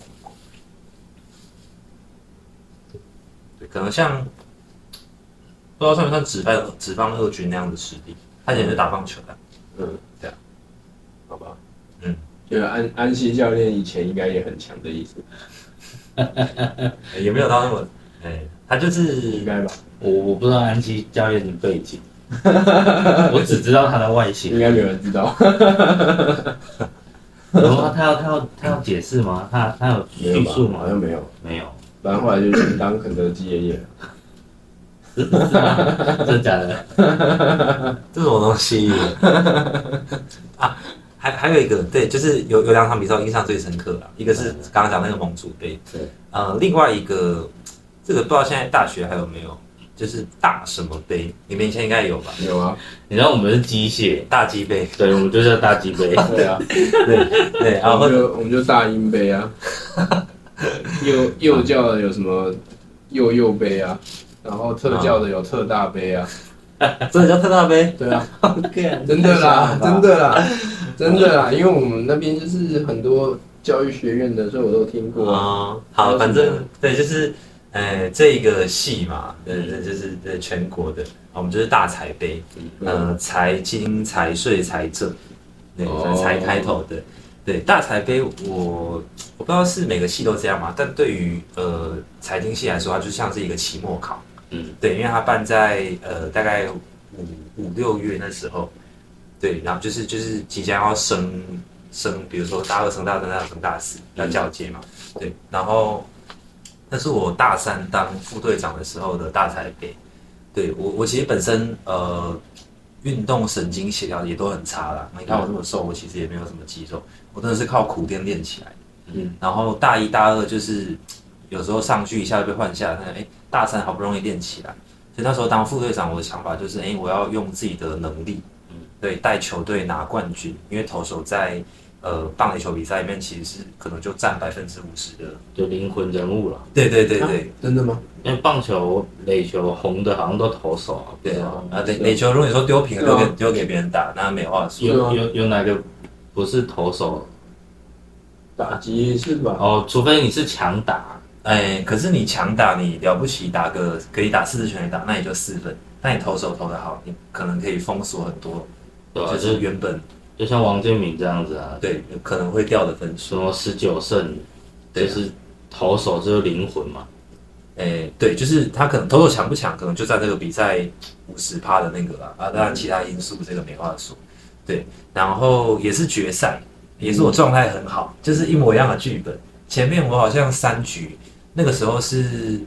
对，可能像。不知道算不算职棒职棒二军那样的实力？他以前是打棒球的，嗯，就是安安西教练以前应该也很强的意思，<laughs> 也没有到那么，哎、他就是应该吧？我我不知道安西教练的背景，<laughs> 我只知道他的外形应形。该没有人知道，<laughs> 然后他要他要他要解释吗？他他有？叙述吗好？像没有，没有，不然后来就去当肯德基爷爷了。是是吗？真的假的？这什么东西啊？还还有一个，对，就是有有两场比赛我印象最深刻了，一个是刚刚讲那个盟主杯，对，呃，另外一个这个不知道现在大学还有没有，就是大什么杯，你们以前应该有吧？有啊，你知道我们是机械，大鸡杯，对，我们就叫大鸡杯。<laughs> 对啊，对对，然后就我们就大英杯啊，<laughs> 幼幼教的有什么幼幼杯啊，然后特教的有特大杯啊，<laughs> 真的叫特大杯，对啊，真的啦，真的啦，真的啦，因为我们那边就是很多教育学院的，所以我都听过。啊。哦，好，反正对，就是呃这个系嘛，对对，就是对全国的，我们就是大财杯，呃，财经、财税、财政，对，哦。财开头的，对，大财杯我我不知道是每个系都这样嘛，但对于呃财经系来说，它就像是一个期末考，嗯，对，因为它办在呃大概五五六月那时候，对，然后就是就是即将要升升，比如说大二升大三、大二升大四要交接嘛，对，然后那是我大三当副队长的时候的大台北，对我我其实本身呃运动神经协调也都很差啦，你看我这么瘦，我其实也没有什么肌肉，我真的是靠苦练练起来的，嗯，然后大一大二就是有时候上去一下就被换下来，那哎大三好不容易练起来。所以那时候当副队长，我的想法就是，哎、我要用自己的能力，嗯对，带球队拿冠军。因为投手在呃棒垒球比赛里面，其实是可能就占百分之五十的。就灵魂人物了。对对对对、真的吗？因为棒球、垒球红的好像都投手啊，对啊啊！啊，垒垒球如果你说丢平丢给丢给别人打，那没话说。有有有哪个不是投手？打击是吧？哦，除非你是强打，哎，可是你强打，你了不起打个可以打四十全垒打，那也就四分。那你投手投的好，你可能可以封锁很多，对吧、就就是是原本就像王建民这样子啊，对可能会掉的分数。什么十九胜，就是投手就是灵魂嘛。诶、对，就是他可能投手强不强，可能就在这个比赛五十趴的那个啦，啊，当然其他因素这个没话说。对，然后也是决赛，也是我状态很好，就是一模一样的剧本。前面我好像三局，那个时候是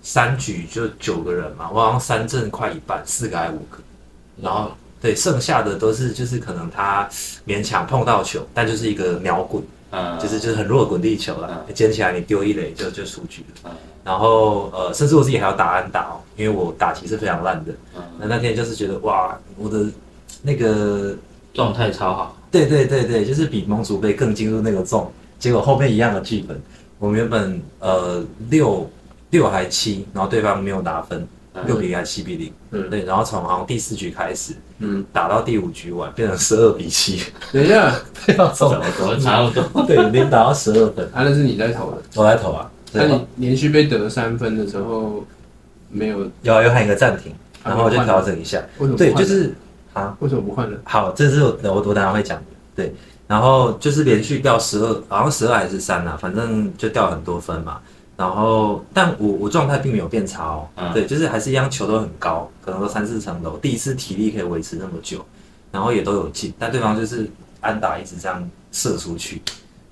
三局就九个人嘛，我好像三阵快一半，四个还五个，然后对剩下的都是就是可能他勉强碰到球，但就是一个秒滚，嗯，就是就是很弱的滚地球啦，捡起来你丢一垒就就出局了。嗯然后呃，甚至我自己还要打安打哦，因为我打击是非常烂的。嗯那那天就是觉得哇，我的那个，状态超好。对对对对，就是比盟主杯更进入那个重。结果后面一样的剧本，我们原本呃六六还七，然后对方没有拿分，嗯六比零还七比零，嗯对，然后从好像第四局开始嗯，打到第五局完，变成十二比七，等一下，<laughs> 对啊，从怎么怎么差不多？<laughs> 对连打到十二分，啊，那是你在投的。我来投啊，那你连续被得三分的时候，没有有有喊一个暂停，然后我就调整一下，对，为什么对就是啊。为什么不换人？好，这是我我我等下会讲的，对，然后就是连续掉十二，好像十二还是三啊，反正就掉很多分嘛。然后，但我我状态并没有变差哦，嗯。对，就是还是一样，球都很高，可能都三四层楼，第一次体力可以维持那么久，然后也都有进，但对方就是安打一直这样射出去，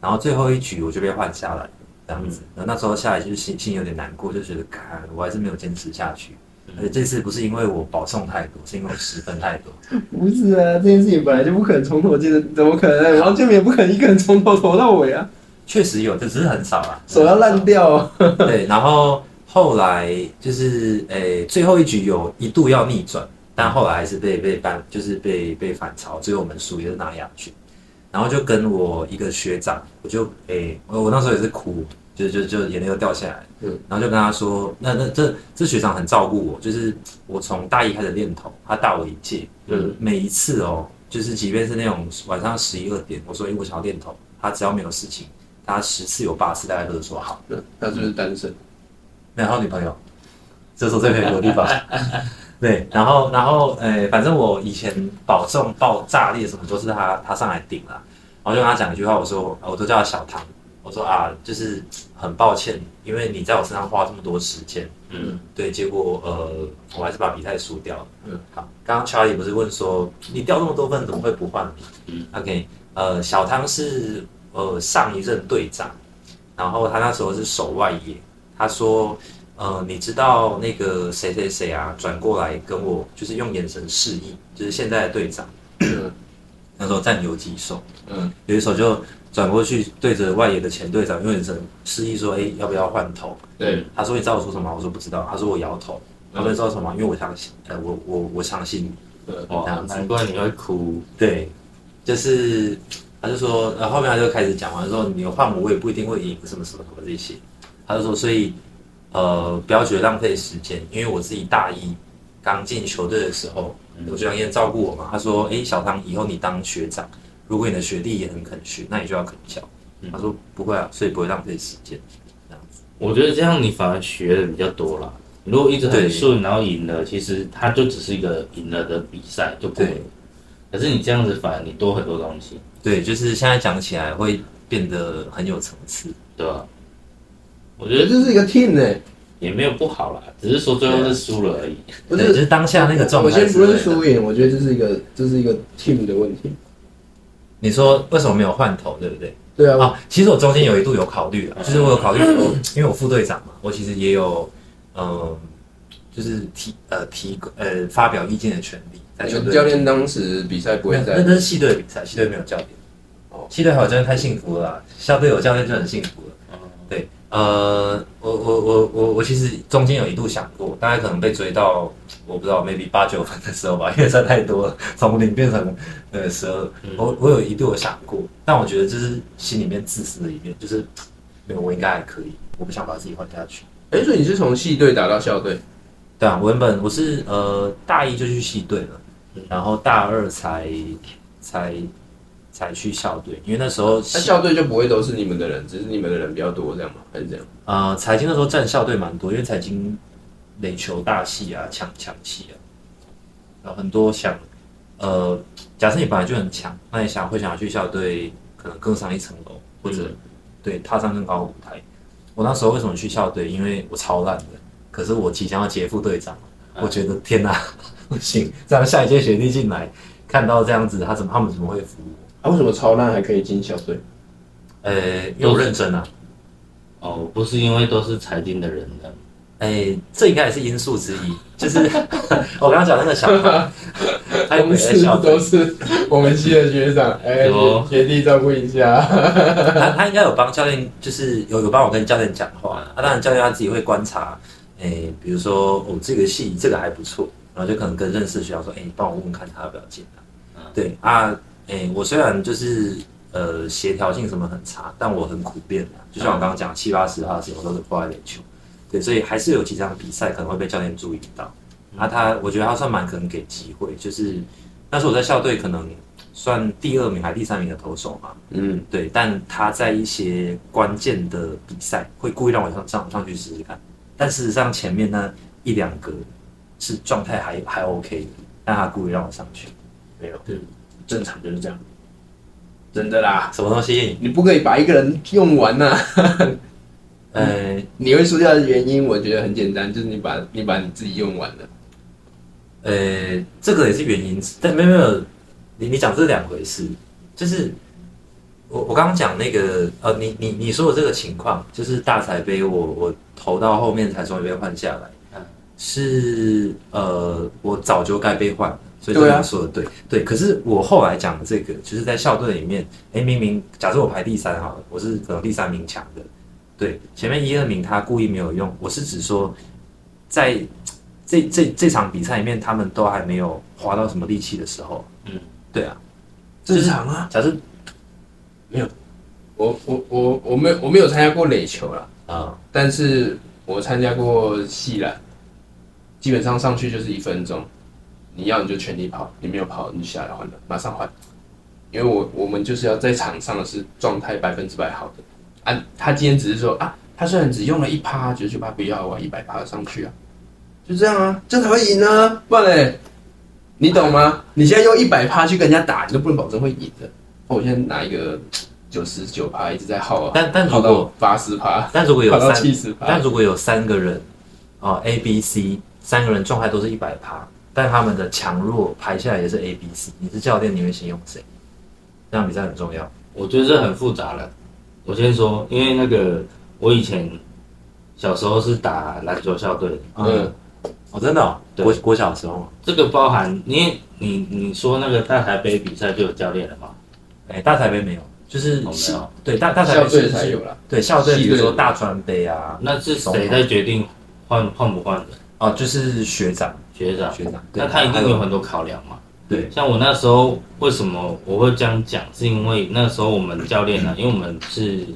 然后最后一局我就被换下来，这样子，然后那时候下来就是心心有点难过，就觉得，看我还是没有坚持下去，而且这次不是因为我保送太多，是因为我失分太多。<laughs> 不是啊，这件事情本来就不可能从头接着，怎么可能？王建民也不可能一个人从头投到尾啊，确实有，这只是很少啦，手要烂掉、哦。对，然后后来就是诶、最后一局有一度要逆转，但后来还是被被扳，就是被被反超，最后我们输也是拿亚军。然后就跟我一个学长，我就诶、我我那时候也是哭，就就就眼泪都掉下来。嗯然后就跟他说，那那这这学长很照顾我，就是我从大一开始练头，他大我一届，嗯每一次哦，就是即便是那种晚上十一二点，我说诶、我想要练头，他只要没有事情，他十次有八次大概都是说好。嗯他是不是单身？没有女朋友，这是我最佩服的地方。<laughs> 对，然后然后呃，反正我以前保重爆炸裂什么都是他他上来顶了，然后就跟他讲一句话，我说我都叫他小唐，我说啊，就是很抱歉，因为你在我身上花这么多时间，嗯，对，结果呃，我还是把比赛输掉了。嗯，好，刚刚 Charlie 不是问说你掉那么多分，怎么会不换你？嗯，OK，呃，小汤是呃上一任队长，然后他那时候是守外野，他说呃，你知道那个谁谁谁啊，转过来跟我就是用眼神示意，就是现在的队长，嗯那时候占游击手，嗯有一手就转过去对着外野的前队长用眼神示意说，哎，要不要换头？对，他说：“你知道我说什么？”我说：“不知道。”他说：“我摇头。”他说：“你知道什么？因为我相信，呃，我我我相信你。嗯哇，难怪你会哭。”对，就是他就说，然，后后面他就开始讲完说：“你换我，我也不一定会赢，什么什么什么这些。”他就说：“所以，呃，不要觉得浪费时间，因为我自己大一刚进球队的时候，我学长也照顾我嘛。他说：‘哎，小唐，以后你当学长，如果你的学弟也很肯学，那你就要肯教。’他说：‘不会啊，所以不会浪费时间。’这样子。我觉得这样你反而学的比较多啦。如果一直很顺，然后赢了，其实它就只是一个赢了的比赛就过了对。可是你这样子反而你多很多东西，对，就是现在讲起来会变得很有层次。对吧？我我觉得觉得这是一个 team 呢、也没有不好啦，只是说最后是输了而已。对，不是就是当下那个状态。我先不论输。赢，我觉得这是一个这是一个 team 的问题。你说为什么没有换头，对不对？对啊，啊，其实我中间有一度有考虑啊，就是我有考虑说，<laughs> 因为我副队长嘛，我其实也有，嗯、就是提呃提呃发表意见的权利。在球队教练当时比赛不会在那那是系队的比赛，系队没有教练。哦系队还有教练太幸福了啦，校队有教练就很幸福了。哦对，呃，我我我我我其实中间有一度想过，大概可能被追到我不知道 maybe 八九分的时候吧，因为实在太多了，从零变成呃十二。我我有一度有想过，但我觉得这是心里面自私的一面，就是没有我应该还可以，我不想把自己换下去。哎、所以你是从系队打到校队，对啊，我原本我是呃大一就去系队了，然后大二才才才去校队，因为那时候那校队就不会都是你们的人，只是你们的人比较多，这样吗？还是这样？呃，财经那时候占校队蛮多，因为财经垒球大系啊，强强系啊，然后很多想，呃，假设你本来就很强，那你想会想要去校队，可能更上一层楼，或者、对踏上更高的舞台。我那时候为什么去校队？因为我超烂的，可是我即将要接副队长，我觉得天哪，不行，这样下一届学弟进来，看到这样子，他怎么他们怎么会服我？啊，为什么超烂还可以进校队？呃，又认真啊。哦，不是因为都是财经的人的，哎，这应该也是因素之一，就是 <laughs> 我刚刚讲那个小孩，<laughs> 他有没有校都？是我们系的学长，哎、有学弟照顾一下。<laughs> 他他应该有帮教练，就是有有帮我跟教练讲话。啊，当然教练他自己会观察，哎，比如说哦这个戏这个还不错，然后就可能跟认识的学校说，哎，你帮我问问看他要不要进来。对啊，哎，我虽然就是呃协调性什么很差，但我很苦练的，就像我刚刚讲七八十号的时候都是破坏垒球，对，所以还是有几场比赛可能会被教练注意到。啊，他我觉得他算蛮可能给机会，就是那时候我在校队可能算第二名还第三名的投手嘛，嗯，对，但他在一些关键的比赛会故意让我上上上去试试看，但事实上前面那一两个是状态还还 OK 的，但他故意让我上去，没有，正常就是这样。真的啦，什么东西？你不可以把一个人用完呐、<laughs> 呃，你会输掉的原因，我觉得很简单，就是你把你把你自己用完了。呃，这个也是原因，但没有没有，你你讲这是两回事，就是我我刚刚讲那个呃，你你你说的这个情况，就是大彩杯我我投到后面才终于被换下来，嗯是呃我早就该被换了，所以这对啊。个说的对对，可是我后来讲的这个，就是在校队里面，哎明明假设我排第三好了，我是可能第三名强的，对，前面一二名他故意没有用，我是指说，在这这这场比赛里面，他们都还没有花到什么力气的时候，嗯，对啊，正常啊。假设没有我我我我没有我没有参加过垒球啦，啊、但是我参加过系篮，基本上上去就是一分钟，你要你就全力跑，你没有跑你就下来换了，马上换，因为我我们就是要在场上的是状态百分之百好的啊。他今天只是说啊，他虽然只用了一趴，九十九趴不要啊，一百趴上去啊，就这样啊，这样才会赢啊，不然嘞，你懂吗？你现在用一百趴去跟人家打，你都不能保证会赢的。哦我现在拿一个九十九趴一直在耗啊，但但如果到八十趴，但如果有三 <laughs> 但如果有三个人，哦，A、B、C 三个人状态都是一百趴，但他们的强弱排下来也是 A、B、C，你是教练，你会先用谁？这样比赛很重要。我觉得这很复杂了。我先说，因为那个我以前小时候是打篮球校队的，嗯，哦，真的、哦，对国国小时候，这个包含，因为你你说那个大台杯比赛就有教练了嘛？哎，大台杯没有，就是哦没有对大大台校北是有了。对校队，比如说大川杯啊，那是谁在决定换换不换的？哦，就是学长学长。学长，那他一定有很多考量嘛。对像我那时候为什么我会这样讲，是因为那时候我们教练呢、因为我们是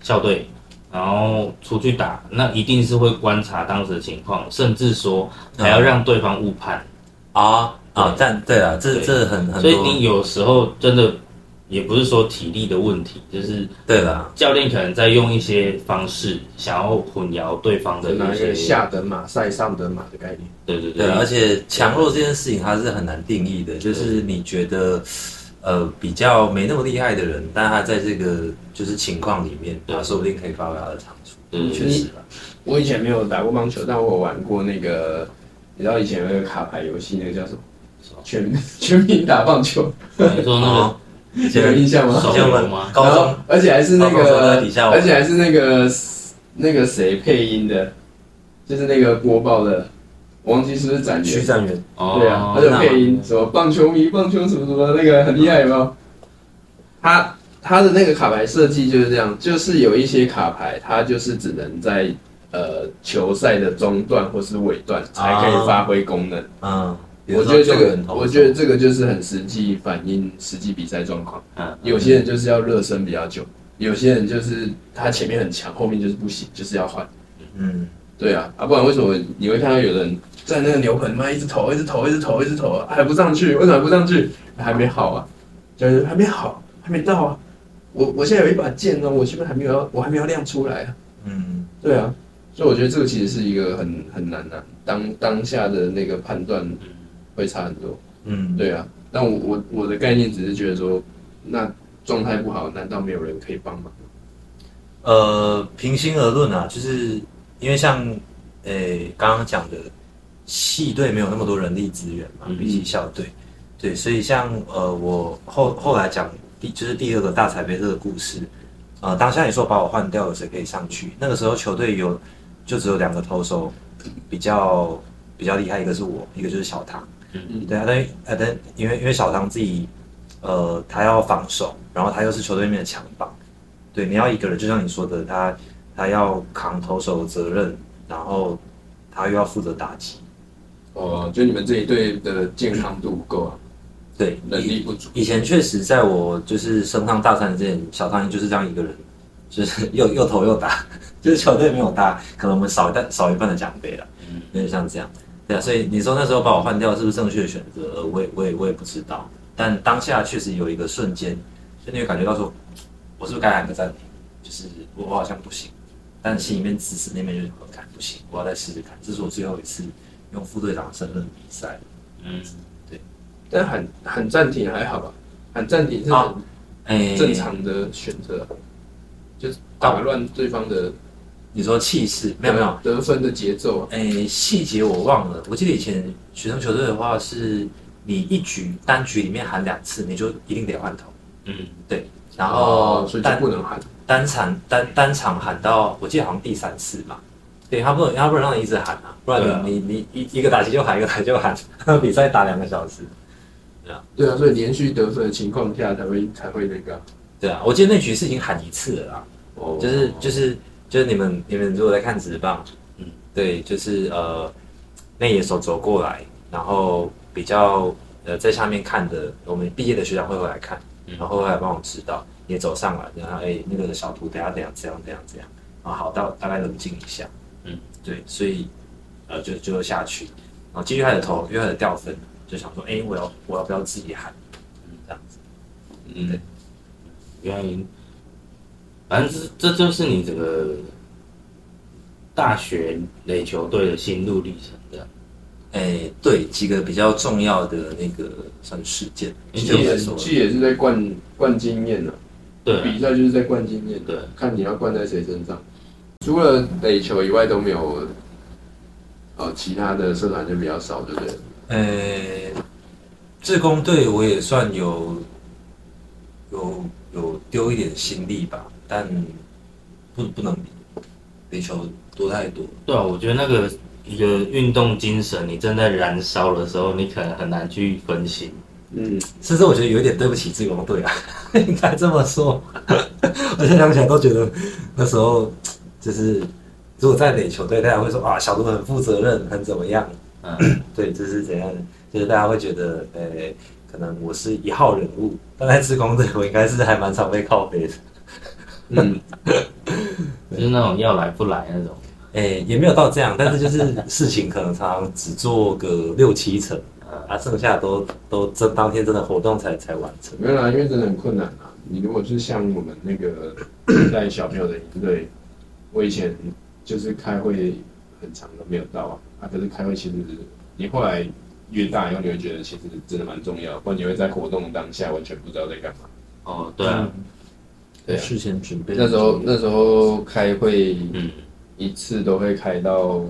校队，然后出去打，那一定是会观察当时的情况，甚至说还要让对方误判。啊啊，对但对啊，这这很很所以，你有时候真的也不是说体力的问题，就是对啦，教练可能在用一些方式想要混淆对方的拿一些，下等马赛上等马的概念。对对对啊，而且强弱这件事情它是很难定义的，就是你觉得。呃，比较没那么厉害的人，但他在这个就是情况里面，他说不定可以发挥他的长处。确实啦，我以前没有打过棒球，但我有玩过那个，你知道以前有那个卡牌游戏，那个叫什么？全 <laughs> 全民打棒球，对你说那个哦有印象吗？吗 <laughs> 高中然后，而且还是那个而且还是那个那个谁配音的，就是那个播报的，我忘记是不是展元。区展员，哦，对啊，他就配音，什么棒球迷、棒球什么什么，那个很厉害，有没有？他他的那个卡牌设计就是这样，就是有一些卡牌，它就是只能在呃球赛的中段或是尾段才可以发挥功能。嗯，比如说我觉得这个我觉得这个就是很实际反映实际比赛状况。嗯，有些人就是要热身比较久，有些人就是他前面很强，后面就是不行，就是要换。嗯，对啊，啊，不然为什么你会看到有人在那个牛棚妈一直投，一直投，一直投，一直投啊，还不上去？为什么还不上去？还没好啊，就是还没好，还没到啊。我我现在有一把剑呢，我现在还没有要，我还没有亮出来啊。嗯，对啊，所以我觉得这个其实是一个很很难的、当当下的那个判断会差很多。嗯，对啊，但我我我的概念只是觉得说，那状态不好，难道没有人可以帮忙？呃，平心而论啊，就是因为像诶刚刚讲的，系队没有那么多人力资源嘛，嗯比起校队，对，所以像呃我后后来讲第就是第二个大彩杯这个故事，呃，当下你说把我换掉了，谁可以上去？那个时候球队有就只有两个投手比较比较厉害，一个是我，一个就是小唐。嗯对啊，但啊但因为因为小唐自己呃他要防守，然后他又是球队里面的强棒，对，你要一个人，就像你说的，他他要扛投手的责任，然后他又要负责打击，哦，就你们这一队的健康度不够啊，<clears throat> 对，能力不足。以前确实在我就是升上大三之前，小汤就是这样一个人，就是 <laughs> 又又投又打，<laughs> 就是球队没有他，可能我们少一半少一半的奖杯了，嗯有点像这样。对啊，所以你说那时候把我换掉是不是正确的选择？呃我也我也我也不知道，但当下确实有一个瞬间，就你会感觉到说，我是不是该喊个暂停？就是我我好像不行，但心里面支持那边就是很看不行，我要再试试看。这是我最后一次用副队长的身份比赛。嗯，对但喊喊暂停还好吧，喊暂停是啊很哎，正常的选择，就是打乱对方的你说气势没有没有，得分的节奏啊。诶，细节我忘了。我记得以前学生球队的话，是你一局单局里面喊两次，你就一定得换头。嗯，对然哦，后所以就不能喊。单场单单场喊到，我记得好像第三次吧。对他不能，他不能让你一直喊啊，不然你、你你一一个打击就喊，一个打击就喊，<laughs> 比赛打两个小时。对啊，对啊所以连续得分的情况下才会才会那个啊。对啊，我记得那局是已经喊一次了啦，哦就是就是就是你们你们如果在看直棒，嗯。嗯，对，就是呃内野手走过来，然后比较呃在下面看的，我们毕业的学长会过来看，嗯。然后会来帮我指导，也走上来，然后哎那个小图等下怎样这样这样这样，啊好到大概冷静一下，嗯。嗯，对，所以呃就就下去，然后继续开始投，又开始掉分，就想说哎我要我要不要自己喊，嗯这样子，嗯。对，原来，反正这这就是你整个大学垒球队的心路历程，这样。哎对几个比较重要的那个算事件，其其实也是在灌灌经验呢、对啊，比赛就是在灌经验，对，看你要灌在谁身上。除了垒球以外都没有，呃，其他的社团就比较少，对不对？呃，志工队我也算有有有丢一点心力吧，但不不能比垒球多太多。对啊，我觉得那个一个运动精神，你正在燃烧的时候，你可能很难去分心。嗯，甚至我觉得有一点对不起志工队啊，<laughs> 应该这么说。<laughs> 我现在想起来都觉得那时候就是，如果在垒球队，大家会说啊，小杜很负责任，很怎么样？嗯，<clears throat> 对，就是怎样的？就是大家会觉得，呃，可能我是一号人物，但在志工队，我应该是还蛮常被靠背的。嗯，<laughs> 就是那种要来不来那种。诶、也没有到这样，但是就是事情可能常常只做个六七成，啊，剩下都都这当天真的活动才才完成。没有啦，因为真的很困难啊。你如果是像我们那个 <coughs> 带小朋友的营队，我以前就是开会很长都没有到啊，啊，可是开会其实你后来越大以后，你会觉得其实真的蛮重要，不然你会在活动当下完全不知道在干嘛。哦，对啊，对啊。事先准备那时候那时候开会嗯，一次都会开到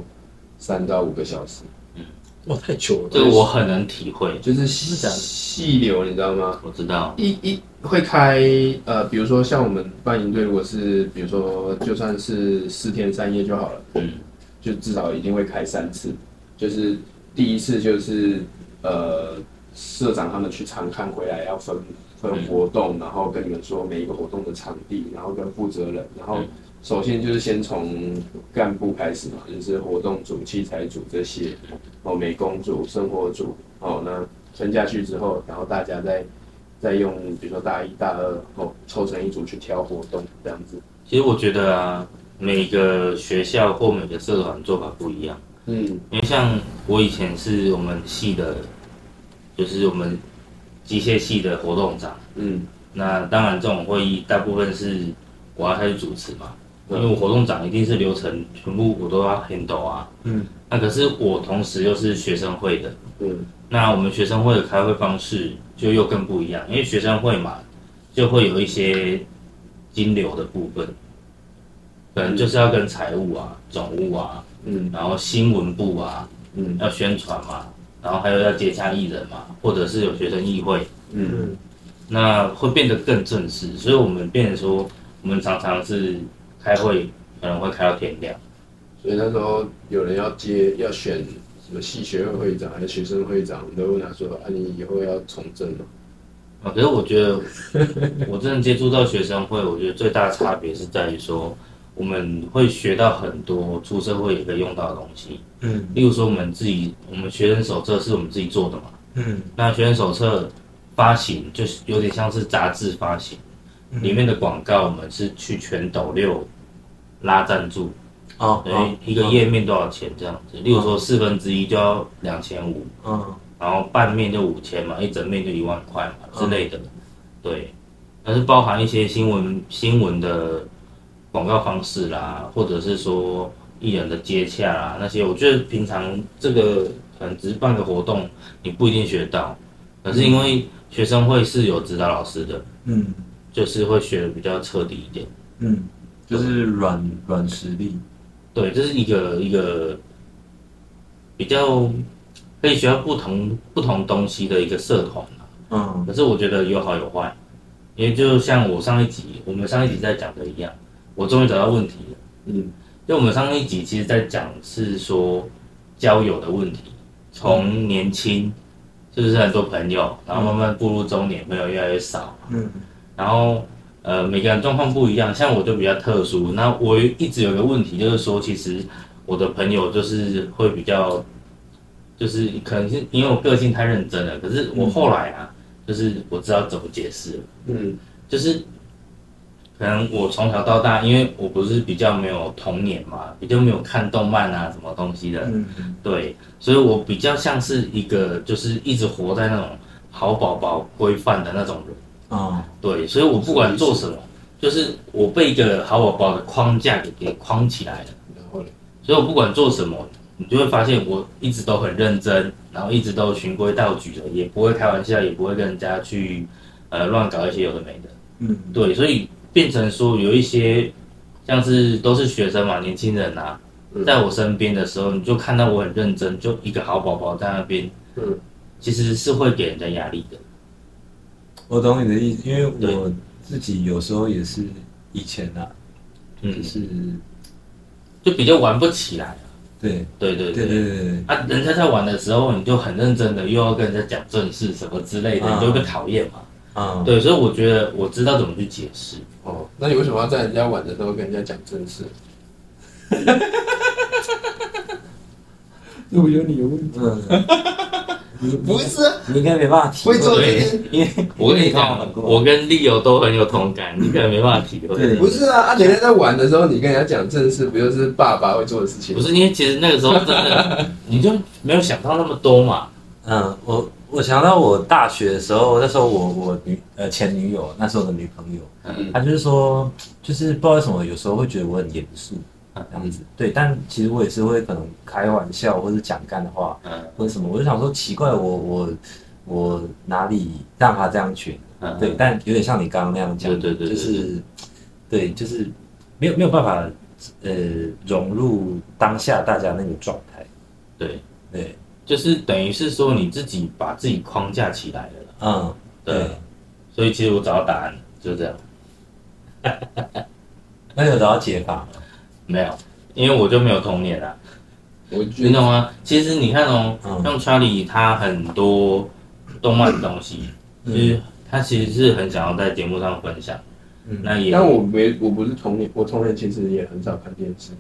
三到五个小时，嗯。哇，太久了。这个我很能体会。就是真的假的？细流，你知道吗？我知道，一一会开呃，比如说像我们办营队，如果是比如说就算是四天三夜就好了，嗯，就至少一定会开三次。就是第一次就是呃社长他们去常看回来要分分活动，然后跟你们说每一个活动的场地，然后跟负责人，然后嗯首先就是先从干部开始嘛，就是活动组、器材组这些，哦，美工组、生活组，哦，那分下去之后，然后大家再再用，比如说大一、大二，哦，凑成一组去挑活动，这样子。其实我觉得啊，每个学校或每个社团做法不一样。嗯因为像我以前是我们系的，就是我们机械系的活动长。嗯那当然，这种会议大部分是我要开始主持嘛，因嗯为我活动长一定是流程全部我都要 handle 啊。嗯。那可是我同时又是学生会的，嗯那我们学生会的开会方式就又更不一样，因为学生会嘛，就会有一些金流的部分，可能就是要跟财务啊、总务啊，嗯然后新闻部啊，嗯要宣传嘛，然后还有要接洽艺人嘛，或者是有学生议会，嗯。嗯那会变得更正式，所以我们变成说，我们常常是开会可能会开到天亮，所以那时候有人要接要选什么系学会会长还是学生会长，都问他说啊，你以后要从政吗？啊，可是我觉得我真的接触到学生会，我觉得最大的差别是在于说，我们会学到很多出社会也可以用到的东西，嗯。例如说我们自己，我们学生手册是我们自己做的嘛，嗯。那学生手册发行就是有点像是杂志发行，里面的广告我们是去全斗六拉赞助，哦等于一个页面多少钱这样子。例如说四分之一就要两千五，嗯然后半面就五千嘛，一整面就一万块嘛之类的。对，但是包含一些新闻新闻的广告方式啦，或者是说艺人的接洽啦那些，我觉得平常这个可能只是办个活动，你不一定学到。可是因为学生会是有指导老师的，嗯就是会学的比较彻底一点。嗯，就是软软实力。对，这是一个一个比较可以学到不同不同东西的一个社团啊。嗯可是我觉得有好有坏，因为就像我上一集我们上一集在讲的一样，我终于找到问题了。嗯因为我们上一集其实在讲是说交友的问题，从年轻是不是很多朋友，然后慢慢步入中年，朋友越来越少，嗯。然后呃每个人状况不一样，像我就比较特殊，那我一直有个问题就是说，其实我的朋友就是会比较，就是可能是因为我个性太认真了，可是我后来啊，就是我知道怎么解释了。嗯。就是可能我从小到大，因为我不是比较没有童年嘛，比较没有看动漫啊什么东西的，嗯，对，所以我比较像是一个就是一直活在那种好宝宝规范的那种人，哦，对，所以我不管做什么，就是我被一个好宝宝的框架给给框起来了，然后？所以我不管做什么，你就会发现我一直都很认真，然后一直都循规蹈矩的，也不会开玩笑，也不会跟人家去呃乱搞一些有的没的。嗯，对，所以变成说有一些像是都是学生嘛，年轻人啊，嗯。在我身边的时候，你就看到我很认真，就一个好宝宝在那边，嗯。其实是会给人家压力的。我懂你的意思，因为我自己有时候也是以前啊，嗯。就，是就比较玩不起来啊。对。对对对对。对对，啊，人家在玩的时候，你就很认真的，又要跟人家讲正事什么之类的，啊。你就会被讨厌嘛。啊，对，所以我觉得我知道怎么去解释。哦，那你为什么要在人家玩的时候跟人家讲正事？我觉得你有问题。嗯，不是啊，你应该没办法体会做会，这件，因为我跟你讲我跟利友都很有同感，你可能没办法体会。对不是啊，啊，人家在玩的时候，你跟人家讲正事，不就是爸爸会做的事情？不是因为其实那个时候真的，<laughs> 你就没有想到那么多嘛。嗯，我我想到我大学的时候，那时候我我女呃前女友那时候的女朋友，嗯她就是说，就是不知道为什么有时候会觉得我很严肃这样子，对，但其实我也是会可能开玩笑或者讲干的话嗯。或者什么，我就想说奇怪，我我我哪里让她这样觉得？嗯，对，但有点像你刚刚那样讲，对对对对就是对，就是没有没有办法呃融入当下大家那个状态，对，对，就是等于是说你自己把自己框架起来了。嗯，对对，所以其实我找到答案就是这样，<laughs> 那你有找到解法吗？没有，因为我就没有童年啊。我觉得你懂吗？其实你看哦，嗯像 Charlie 他很多动漫的东西，嗯就是他其实是很想要在节目上分享。嗯那也，但我没，我不是童年，我童年其实也很少看电视。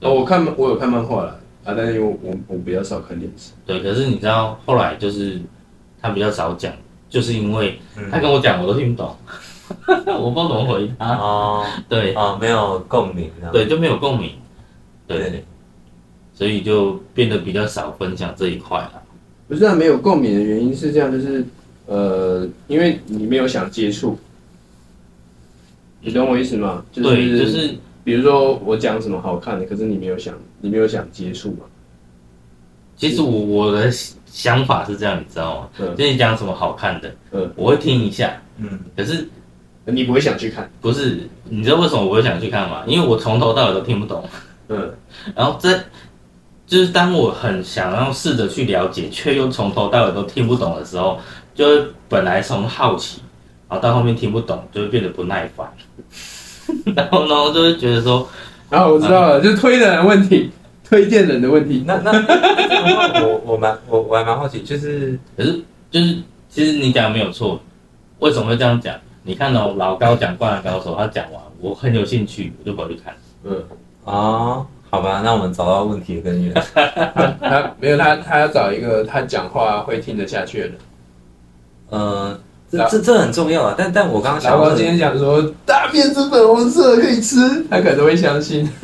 哦，我看我有看漫画了啊，但是因为我我比较少看电视。对，可是你知道后来就是他比较少讲，就是因为嗯他跟我讲我都听不懂，<laughs> 我不知道怎么回他。哦 <laughs> 对哦，没有共鸣，对，就没有共鸣。对，对，所以就变得比较少分享这一块了。不是啊，没有共鸣的原因是这样，就是呃，因为你没有想接触，你懂我意思吗？就是对，就是比如说我讲什么好看的，可是你没有想，你没有想接触嘛。其实我我的想法是这样，你知道吗？嗯就你讲什么好看的，嗯，我会听一下，嗯可是你不会想去看。不是，你知道为什么我会想去看吗？因为我从头到尾都听不懂。嗯，<laughs> 然后这就是当我很想要试着去了解，却又从头到尾都听不懂的时候，就会本来从好奇，然后到后面听不懂，就会变得不耐烦。<laughs> 然后呢，就会觉得说，然后我知道了，就是推的人问题，推荐人的问题。那那那我我蛮我我还蛮好奇，就是可是就是其实你讲的没有错，为什么会这样讲？你看哦，老高讲《灌篮高手》，他讲完，我很有兴趣，我就跑去看。嗯，哦，好吧，那我们找到问题的根源。<laughs> 他没有他，他要找一个他讲话会听得下去的人。呃，这这这很重要啊，但但我刚刚想问老高今天讲说大便是粉红色可以吃，他可能会相信。<laughs>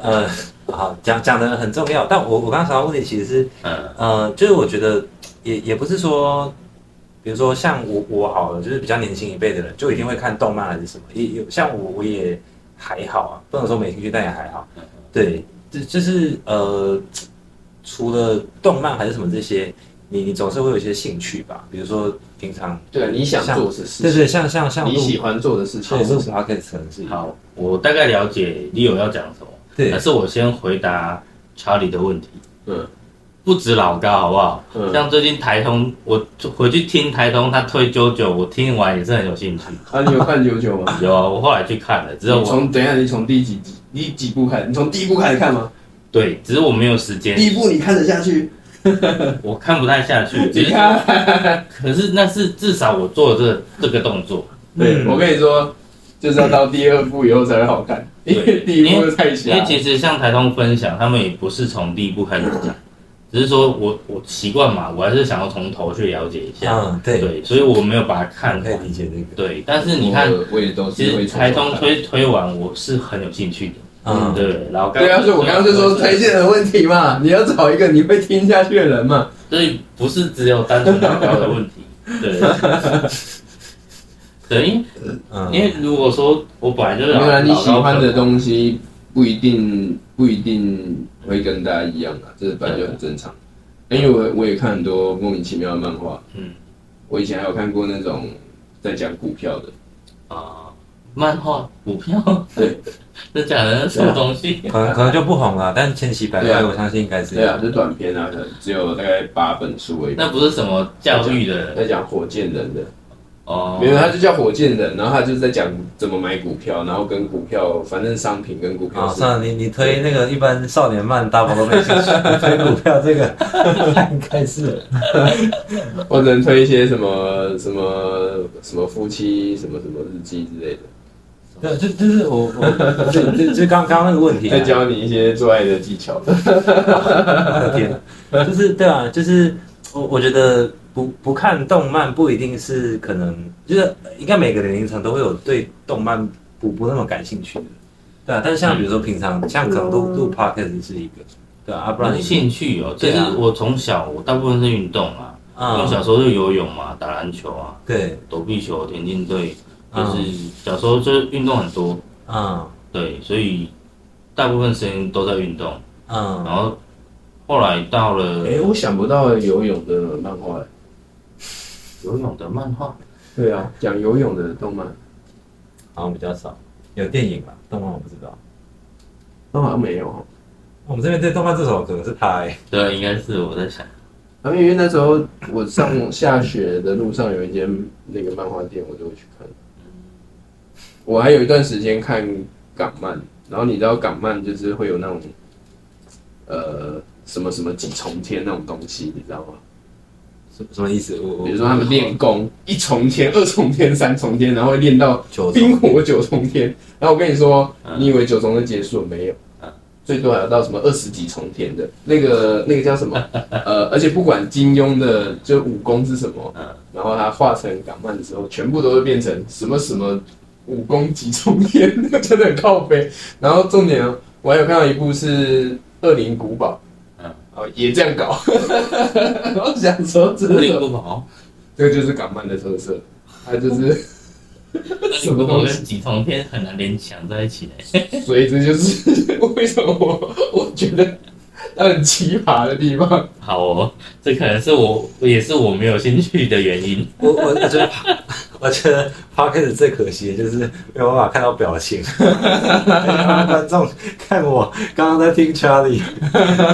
呃，好讲讲的很重要，但我我刚刚想到问题其实是嗯呃，就是我觉得也也不是说，比如说像我我好了，就是比较年轻一辈的人，就一定会看动漫还是什么，也有像我我也还好啊，不能说没兴趣，但也还好。对，这就是呃，除了动漫还是什么这些，你你总是会有一些兴趣吧，比如说平常对，你想做的事情，对对，像像像你喜欢做的事情对，录 podcast 可能是好，我大概了解你有要讲什么，对还是我先回答 Charlie 的问题。嗯不止老高，好不好？嗯，像最近台通，我回去听台通他推九九，我听完也是很有兴趣。啊，你有看九九吗？<laughs> 有啊，我后来去看了，只有我从等一下，你从第几集？你几部开始？你从第一部开始看吗？对，只是我没有时间第，一部你看得下去？<laughs> 我看不太下去。只 <laughs> 你看，<laughs> 可是那是至少我做了这这个动作，对、嗯我跟你说，就是要到第二部以后才会好看，因为第一部太因为。其实像台通分享，他们也不是从第一部开始讲，只是说我我习惯嘛，我还是想要从头去了解一下。嗯，对，对，所以我没有把它看可以。理解那个。对，但是你看，我我也都其实台从头看通推推完，我是很有兴趣的。嗯，对，然后对啊，所以我刚刚就说推荐的问题嘛，<laughs> 你要找一个你会听下去的人嘛。所以不是只有单纯老高的问题。<laughs> 对，对，因为嗯，因为如果说我本来就是当然，你喜欢的粉东西不一定不一定会跟大家一样啊，这本来就很正常。因为我我也看很多莫名其妙的漫画，嗯。我以前还有看过那种在讲股票的，啊，漫画、股票，对，<laughs> 这讲的是什么东西？可能可能就不红了，但千奇百怪，我相信应该是。对啊，是短片啊，可能只有大概八本书而已。那不是什么教育的？在讲火箭人的，哦，没有，他就叫火箭人，然后他就是在讲怎么买股票，然后跟股票，反正商品跟股票啊，是。算了，你你推那个一般少年漫，大部分都没兴趣。推股票这个，<laughs> 应该是。我只能推一些什么什么什么夫妻什么什么日记之类的，对，就就是我我就就就刚刚刚那个问题啊，再教你一些做爱的技巧。<laughs> 我的天，就是对啊，就是我我觉得不不看动漫不一定是可能，就是应该每个年龄层都会有对动漫不不那么感兴趣的，对啊。但是像比如说平常像可能录录 podcast 是一个，对啊，啊不然你兴趣哦，其实对啊我从小我大部分是运动啊，因为啊小时候就游泳嘛，打篮球啊，对躲避球、田径队，就嗯是小时候就是运动很多，嗯对，所以大部分时间都在运动。嗯然后后来到了哎、我想不到游泳的漫画、欸。<laughs> 游泳的漫画，对啊，讲游泳的动漫，好像比较少，有电影吧，动漫我不知道。那好像没有哦。我们这边对动漫这首可能是他、欸，对，应该是我在想，然后因为那时候我上下学的路上有一间那个漫画店，我就会去看。我还有一段时间看港漫，然后你知道港漫就是会有那种呃什么什么几重天那种东西，你知道吗？什什么意思？我我比如说他们练功一重天、二重天、三重天，然后会练到九冰火九重天。然后我跟你说，嗯你以为九重天结束了没有嗯？最多还有到什么二十几重天的那个那个叫什么？<laughs> 呃，而且不管金庸的就武功是什么嗯，然后他化成港漫的时候，全部都会变成什么什么武功几重天，那 <laughs> 个真的很靠背。然后重点哦，我还有看到一部是《恶灵古堡》，嗯哦，也这样搞。<laughs> 然后想说，这恶灵个古堡，这个就是港漫的特色，它就是恶灵古堡跟几重天很难联想在一起的。所以这就是 <laughs> 为什么我我觉得它 <laughs> 很奇葩的地方。好哦，这可能是我也是我没有兴趣的原因。我我我觉得，<laughs> 我觉得 podcast 最可惜的就是没有办法看到表情，让 <laughs> 观众看我刚刚在听 Charlie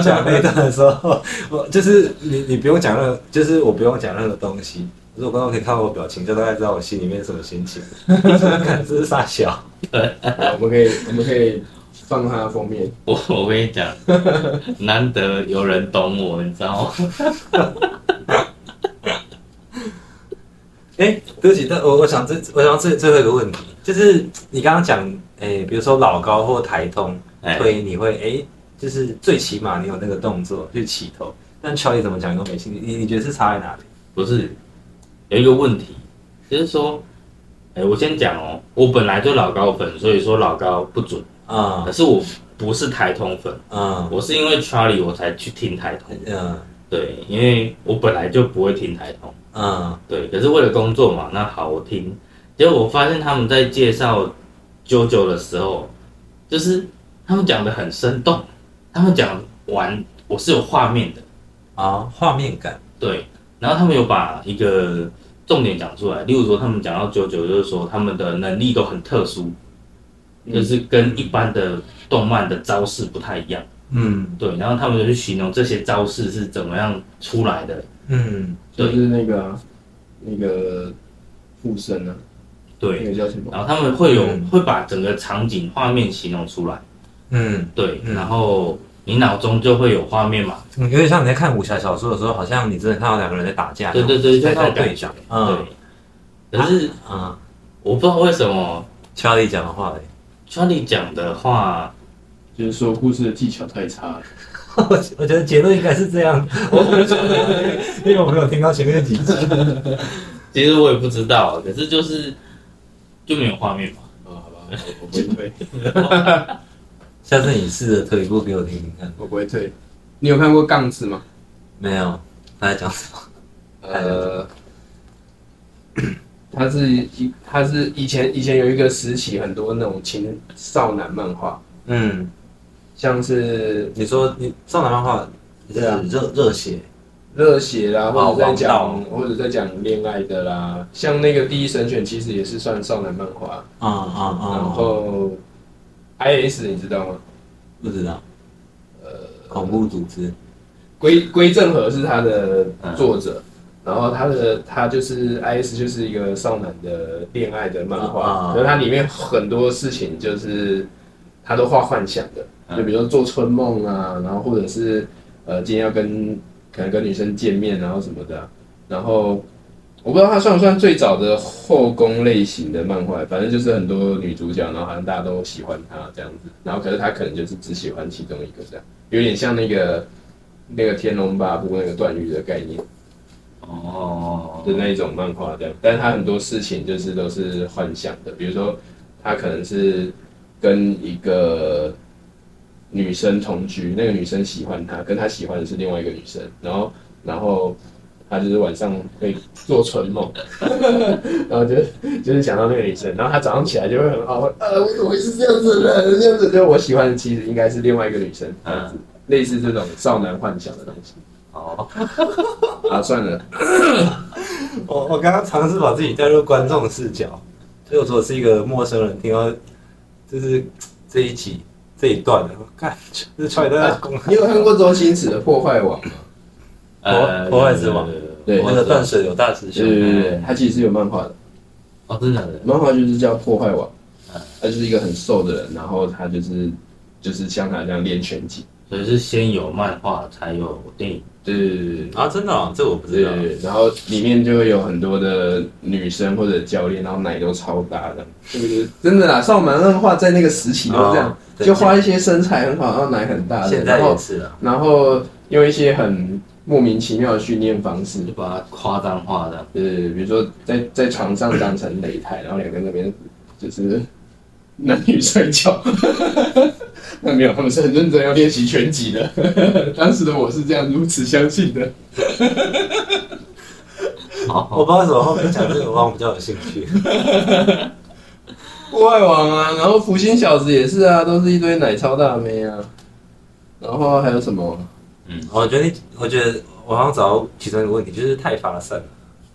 讲那段的时候，我就是你你不用讲任何，就是我不用讲任何东西，如果观众可以看到我表情，就大概知道我心里面什么心情。看这是傻小，好我们可以我们可以放它的封面。我我跟你讲，<laughs> 难得有人懂我，你知道吗？<laughs> 哎、对不起，但我我想这我想最最后一个问题，就是你刚刚讲，哎、比如说老高或台通哎推，你会哎、就是最起码你有那个动作去起头，但乔伊怎么讲都没兴趣，你你觉得是差在哪里？不是，有一个问题，就是说，哎、我先讲哦，我本来就老高粉，所以说老高不准。啊可是我不是台通粉，嗯我是因为 Charlie 我才去听台通。嗯对，因为我本来就不会听台通。嗯对，可是为了工作嘛，那好，我听。结果我发现他们在介绍 JoJo 的时候，就是他们讲的很生动，他们讲完我是有画面的，啊，画面感，对。然后他们有把一个重点讲出来，例如说他们讲到 JoJo，就是说他们的能力都很特殊，就是跟一般的动漫的招式不太一样。嗯。对，然后他们就去形容这些招式是怎么样出来的。嗯。就是那个啊、那个附身啊，那对，个叫什么？然后他们会有、嗯。会把整个场景画面形容出来。嗯，对，嗯。然后你脑中就会有画面嘛。有点像你在看武侠小说的时候，好像你真的看到两个人在打架，对对对，就在那种感觉在对讲。，嗯。对，可是啊。我不知道为什么 Charlie 讲的话嘞，Charlie 讲的话，就是说故事的技巧太差了。我 <laughs> 我觉得结论应该是这样，我不知道因为我没有听到前面几集。其实我也不知道，可是就是就没有画面嘛。啊，好吧，我我不会退，<laughs> 下次你试着推一部给我听听看。我不会退。你有看过《杠子》吗？没有，他在讲什么？呃，他是一，他是以前以前有一个时期，很多那种青少男漫画，嗯，像是你说你少男漫画，对啊。热热血，热血啦，哦或者在讲王或者在讲恋爱的啦，像那个《第一神犬》其实也是算少男漫画，啊啊啊！然后 I S 你知道吗？不知道，呃，恐怖组织，归归正和是他的作者，然后他的他就是 I S 就是一个少男的恋爱的漫画，啊可是它里面很多事情就是他都画幻想的，嗯。就比如说做春梦啊，然后或者是呃今天要跟可能跟女生见面，然后什么的。啊，然后我不知道它算不算最早的后宫类型的漫画，反正就是很多女主角，然后好像大家都喜欢她这样子，然后可是他可能就是只喜欢其中一个这样，有点像那个那个《天龙八部》那个段誉的概念哦，的那一种漫画这样，但是他很多事情就是都是幻想的，比如说他可能是跟一个女生同居，那个女生喜欢他，跟他喜欢的是另外一个女生，然后然后他就是晚上会做春梦，<laughs> 然后就就是想到那个女生，然后他早上起来就会很好，呃，我怎么会是这样子的人？这样子，就我喜欢的其实应该是另外一个女生，这样子，类似这种少男幻想的东西。哦，<laughs> 啊，算了，<coughs> 我我刚刚尝试把自己带入观众视角，所以我说我是一个陌生人，听到就是这一集这一段的，我看就是出来在公你有看过周星驰的《破坏王》吗？呃，破坏之王对那个断水有大师对兄，对对对，他其实是有漫画的，哦，真的假的？漫画就是叫《破坏王嗯》，他就是一个很瘦的人，然后他就是就是像他这样练拳击，所以是先有漫画才有电影。对对对对啊，真的哦，这我不知道。对对，然后里面就会有很多的女生或者教练，然后奶都超大的，对不对？真的啦，少男漫画在那个时期都这样哦，就画一些身材很好，然后奶很大的，现在然后也是啊，然后用一些很莫名其妙的训练方式，就把它夸张化的，呃，比如说在在床上当成擂台，然后两个那边就是男女摔跤。<laughs> 那没有，他们是很认真要练习拳击的。<laughs> 当时的我是这样如此相信的。<laughs> 好，我不知道为什么后面讲这个，我比较有兴趣。破坏王啊，然后福星小子也是啊，都是一堆奶超大妹啊。然后还有什么？嗯我觉得你，我觉得我好像找到其中一个问题，就是太发散了。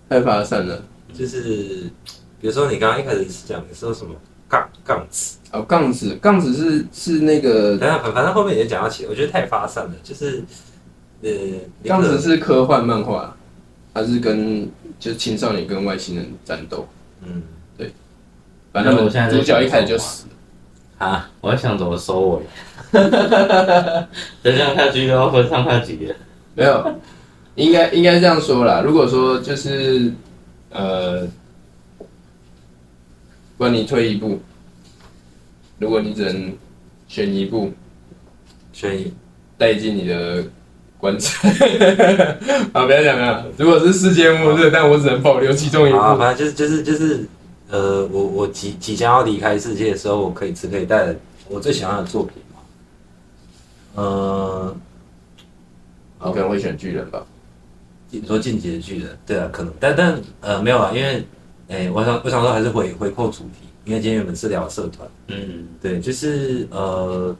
太发散了。就是比如说你刚刚一开始是讲你说什么杠杠子，哦，杠子，杠子是是那个等下反反正后面也讲到起，我觉得太发散了，就是呃，你杠子是科幻漫画，它是跟就是青少年跟外星人战斗。嗯对反正我现在在主角一开始就死了。啊，<laughs> 我在想怎么收尾。再这样下去又要分上下集了。没有，应该应该这样说啦。如果说就是呃，不然你退一步，如果你只能选一部选一带进你的棺材，<laughs> 好，不要讲了。如果是世界末日，但我只能保留其中一啊，部。反正就是就是就是呃，我我即即将要离开世界的时候，我可以只可以带着我最想要的作品嘛。呃，我可能会选巨人吧。你说进击的巨人，对啊，可能，但但呃没有啊，因为诶、我想我想说还是回回扣主题，因为今天原本是聊社团，嗯，对，就是呃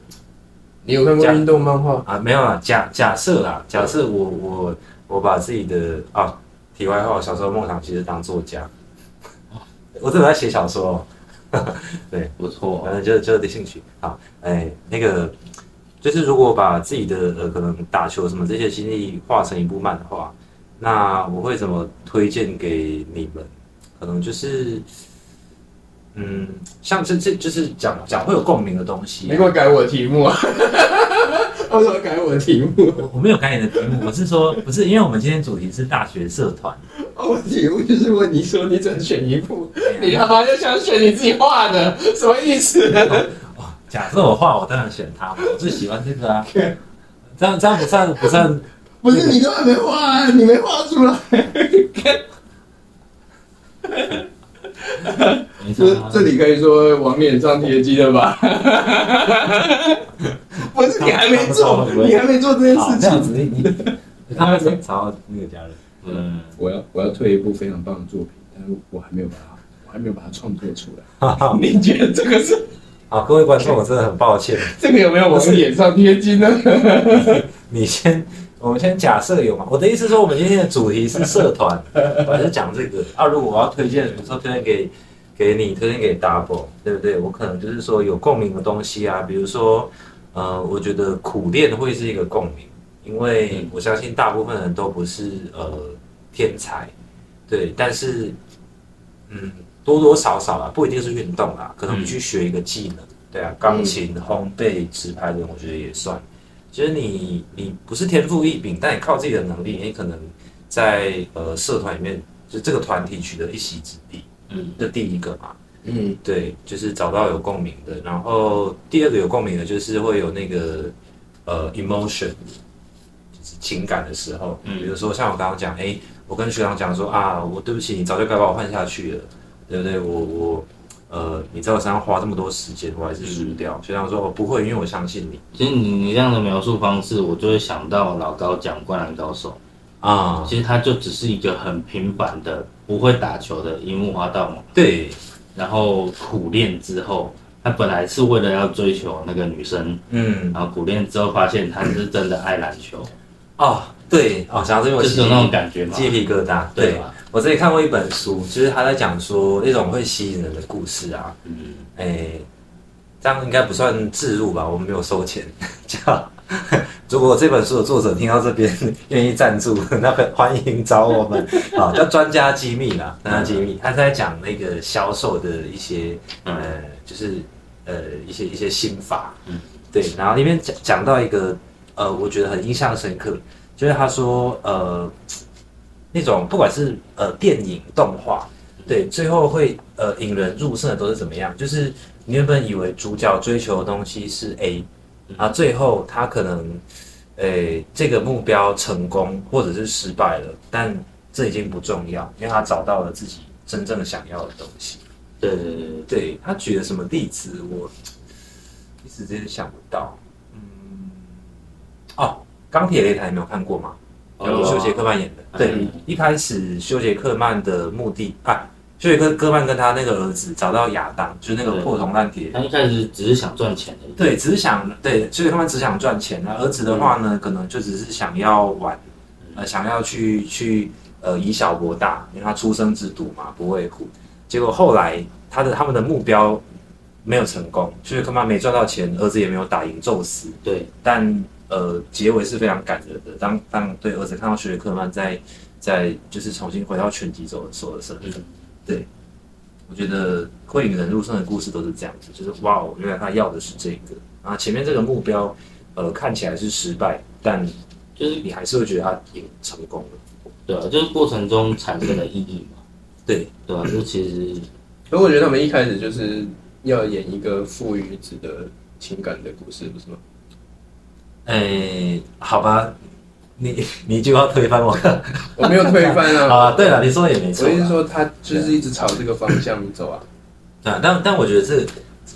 你有看过运动漫画？啊没有啊，假假设啦，假设我我我把自己的啊，题外话，我小时候梦想其实当作家，我真的在写小说、<laughs> 哦。不错反。正就就有点兴趣。啊，哎，那个就是如果把自己的呃可能打球什么这些经历画成一部漫画，那我会怎么推荐给你们？可能就是，嗯，像这这就是讲讲会有共鸣的东西、你给我改我的题目啊！<laughs> 为什么改我的题目？我我没有改你的题目，我是说不是，因为我们今天主题是大学社团，哦我的题目就是问你说你只能选一部，你他妈就想选你自己画的，什么意思？哦，假设我画，我当然选它嘛，我最喜欢这个啊。这样这样不算不算，<laughs> 不是你都还没画、啊，你没画出来。<laughs> 这这里可以说往脸上贴金了吧？<laughs> 不是你还没做，你还没做这件事好这样情。子你他怎吵那个家人，嗯，我要我要推一部非常棒的作品，但是我还没有把它，我还没有把它创作出来。哈哈你觉得这个是好，各位观众，我真的很抱歉。这个有没有往脸上贴金呢？你先，我们先假设有嘛？我的意思说，我们今天的主题是社团，<laughs> 我还是讲这个啊。如果我要推荐，比如说推荐给给你，推荐给 Double，对不对？我可能就是说有共鸣的东西啊，比如说，呃，我觉得苦练会是一个共鸣，因为我相信大部分人都不是呃天才，对，但是嗯，多多少少啊，不一定是运动啊，可能你去学一个技能，对啊，钢琴、烘焙、直拍的，我觉得也算。其实你你不是天赋异禀，但你靠自己的能力，你可能在呃社团里面，就这个团体取得一席之地，嗯，这第一个嘛。嗯，对，就是找到有共鸣的。然后第二个有共鸣的，就是会有那个呃 emotion，就是情感的时候，嗯比如说像我刚刚讲，哎，我跟学长讲说啊，我对不起，你早就该把我换下去了，对不对？我我呃，你在我身上花这么多时间，我还是输掉。学长说我不会，因为我相信你。其实你你这样的描述方式，我就会想到老高讲《灌篮高手》，啊。其实他就只是一个很平凡的不会打球的樱木花道嘛，对，然后苦练之后，他本来是为了要追求那个女生，嗯，然后苦练之后发现他是真的爱篮球，哦，对，哦，讲到这边我起就是有那种感觉嘛，鸡皮疙瘩。对。对吧？我之前看过一本书，就是他在讲说那种会吸引人的故事啊，嗯，哎，这样应该不算置入吧？我们没有收钱。叫 <laughs> 如果这本书的作者听到这边愿意赞助，<laughs> 那个欢迎找我们啊，叫专家机密啦，专家机密。他在讲那个销售的一些呃，就是呃一些一些心法，嗯，对。然后里面讲讲到一个呃，我觉得很印象深刻，就是他说呃，那种不管是呃电影动画。对，最后会呃引人入胜的都是怎么样？就是你原本以为主角追求的东西是 A，啊，最后他可能，诶、这个目标成功或者是失败了，但这已经不重要，因为他找到了自己真正想要的东西。对对对对，对他举了什么例子，我一时之间想不到。嗯，哦，钢铁擂台你没有看过吗？哦由休杰克曼演的。对嗯，一开始休杰克曼的目的啊，休杰克克曼跟他那个儿子找到亚当，就是那个破铜烂铁。他一开始只是想赚钱而已，对，只是想对，休杰克曼只想赚钱。那儿子的话呢，可能就只是想要玩，呃，想要去去呃以小博大，因为他出生之犊嘛，不畏虎。结果后来他的他们的目标没有成功，休杰克曼没赚到钱，儿子也没有打赢宙斯。对，但呃，结尾是非常感人的。当当对儿子看到学杰克曼在在就是重新回到拳击手手的身份，嗯对，我觉得会引人入胜的故事都是这样子，就是哇哦，原来他要的是这个啊，前面这个目标呃看起来是失败，但就是你还是会觉得他赢成功了。对啊，就是过程中产生的意义嘛，对，对啊、就其实所以我觉得他们一开始就是要演一个父与子的情感的故事，不是吗？哎，好吧，你 <laughs> 你就要推翻我 <laughs> 我没有推翻啊。<laughs> 啊？对了，你说的也没错啦。我意思是说，他就是一直朝这个方向走啊。对啊，但但我觉得这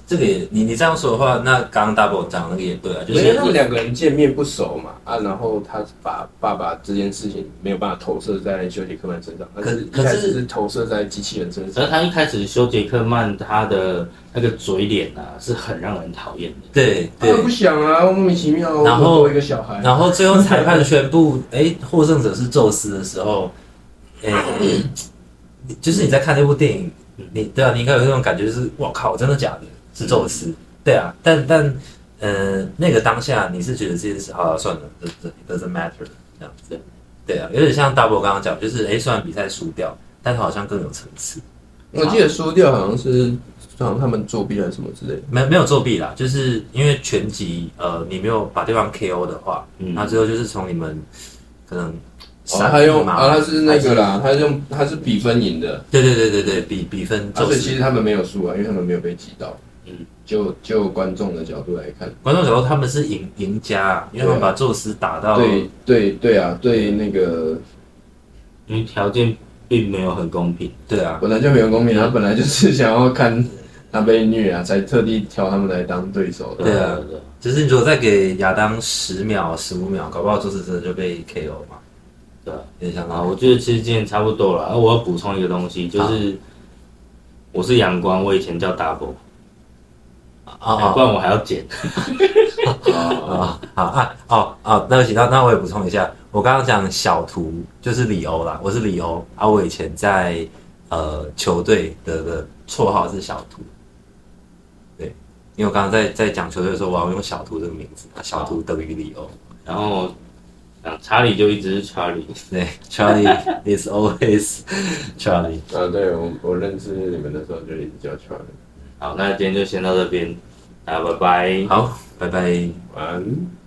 这个也你你这样说的话，那刚刚 double 讲那个也对啊，就因为是他们两个人见面不熟嘛，啊，然后他把爸爸这件事情没有办法投射在休杰克曼身上，可是一可是开始是投射在机器人身上。而他一开始修杰克曼他的那个嘴脸啊，是很让人讨厌的。对他不。想啊，莫名其妙，然后一个小孩，然后最后裁判宣布，哎，获胜者是宙斯的时候，<laughs> 哎，就是你在看那部电影，你对啊，你应该有那种感觉，就是我靠，真的假的？是宙斯？对啊，但但呃，那个当下你是觉得这件事，好了，算了，it doesn't matter 这样子。对啊，有点像 double 刚刚讲，就是哎，虽然比赛输掉，但是好像更有层次。我记得输掉好像是好像他们作弊还是什么之类的。没没有作弊啦，就是因为全集，呃，你没有把对方 KO 的话，嗯那最后就是从你们可能哦，闪他用他是那个啦，他用他是比分赢的，对对对对对，比比分啊，就是所以其实他们没有输啊，因为他们没有被击到。嗯，就就观众的角度来看，观众角度他们是赢赢家啊，因为他们把宙斯打到对对对啊，对那个因为条件并没有很公平。对啊，本来就没有公平，他本来就是想要看他被虐啊，才特地挑他们来当对手的。对啊对就是你如果再给亚当十秒、十五秒，搞不好宙斯真的就被 KO 嘛，对啊。有点像啊，我觉得其实今天差不多了。啊，我要补充一个东西，就是我是阳光，我以前叫 double，啊哎不然我还要剪。啊好啊哦哦，对不起，那那我也补充一下，我刚刚讲小图就是里欧啦，我是里欧啊，我以前在呃球队的的绰号是小图，对，因为我刚刚在在讲球队的时候，我要用小图这个名字，啊小图等于里欧，然后，啊，查理就一直是查理。对，Charlie is always Charlie，啊，对我我认识你们的时候就一直叫 Charlie，好，那今天就先到这边，大家拜拜。好，拜拜。晚安。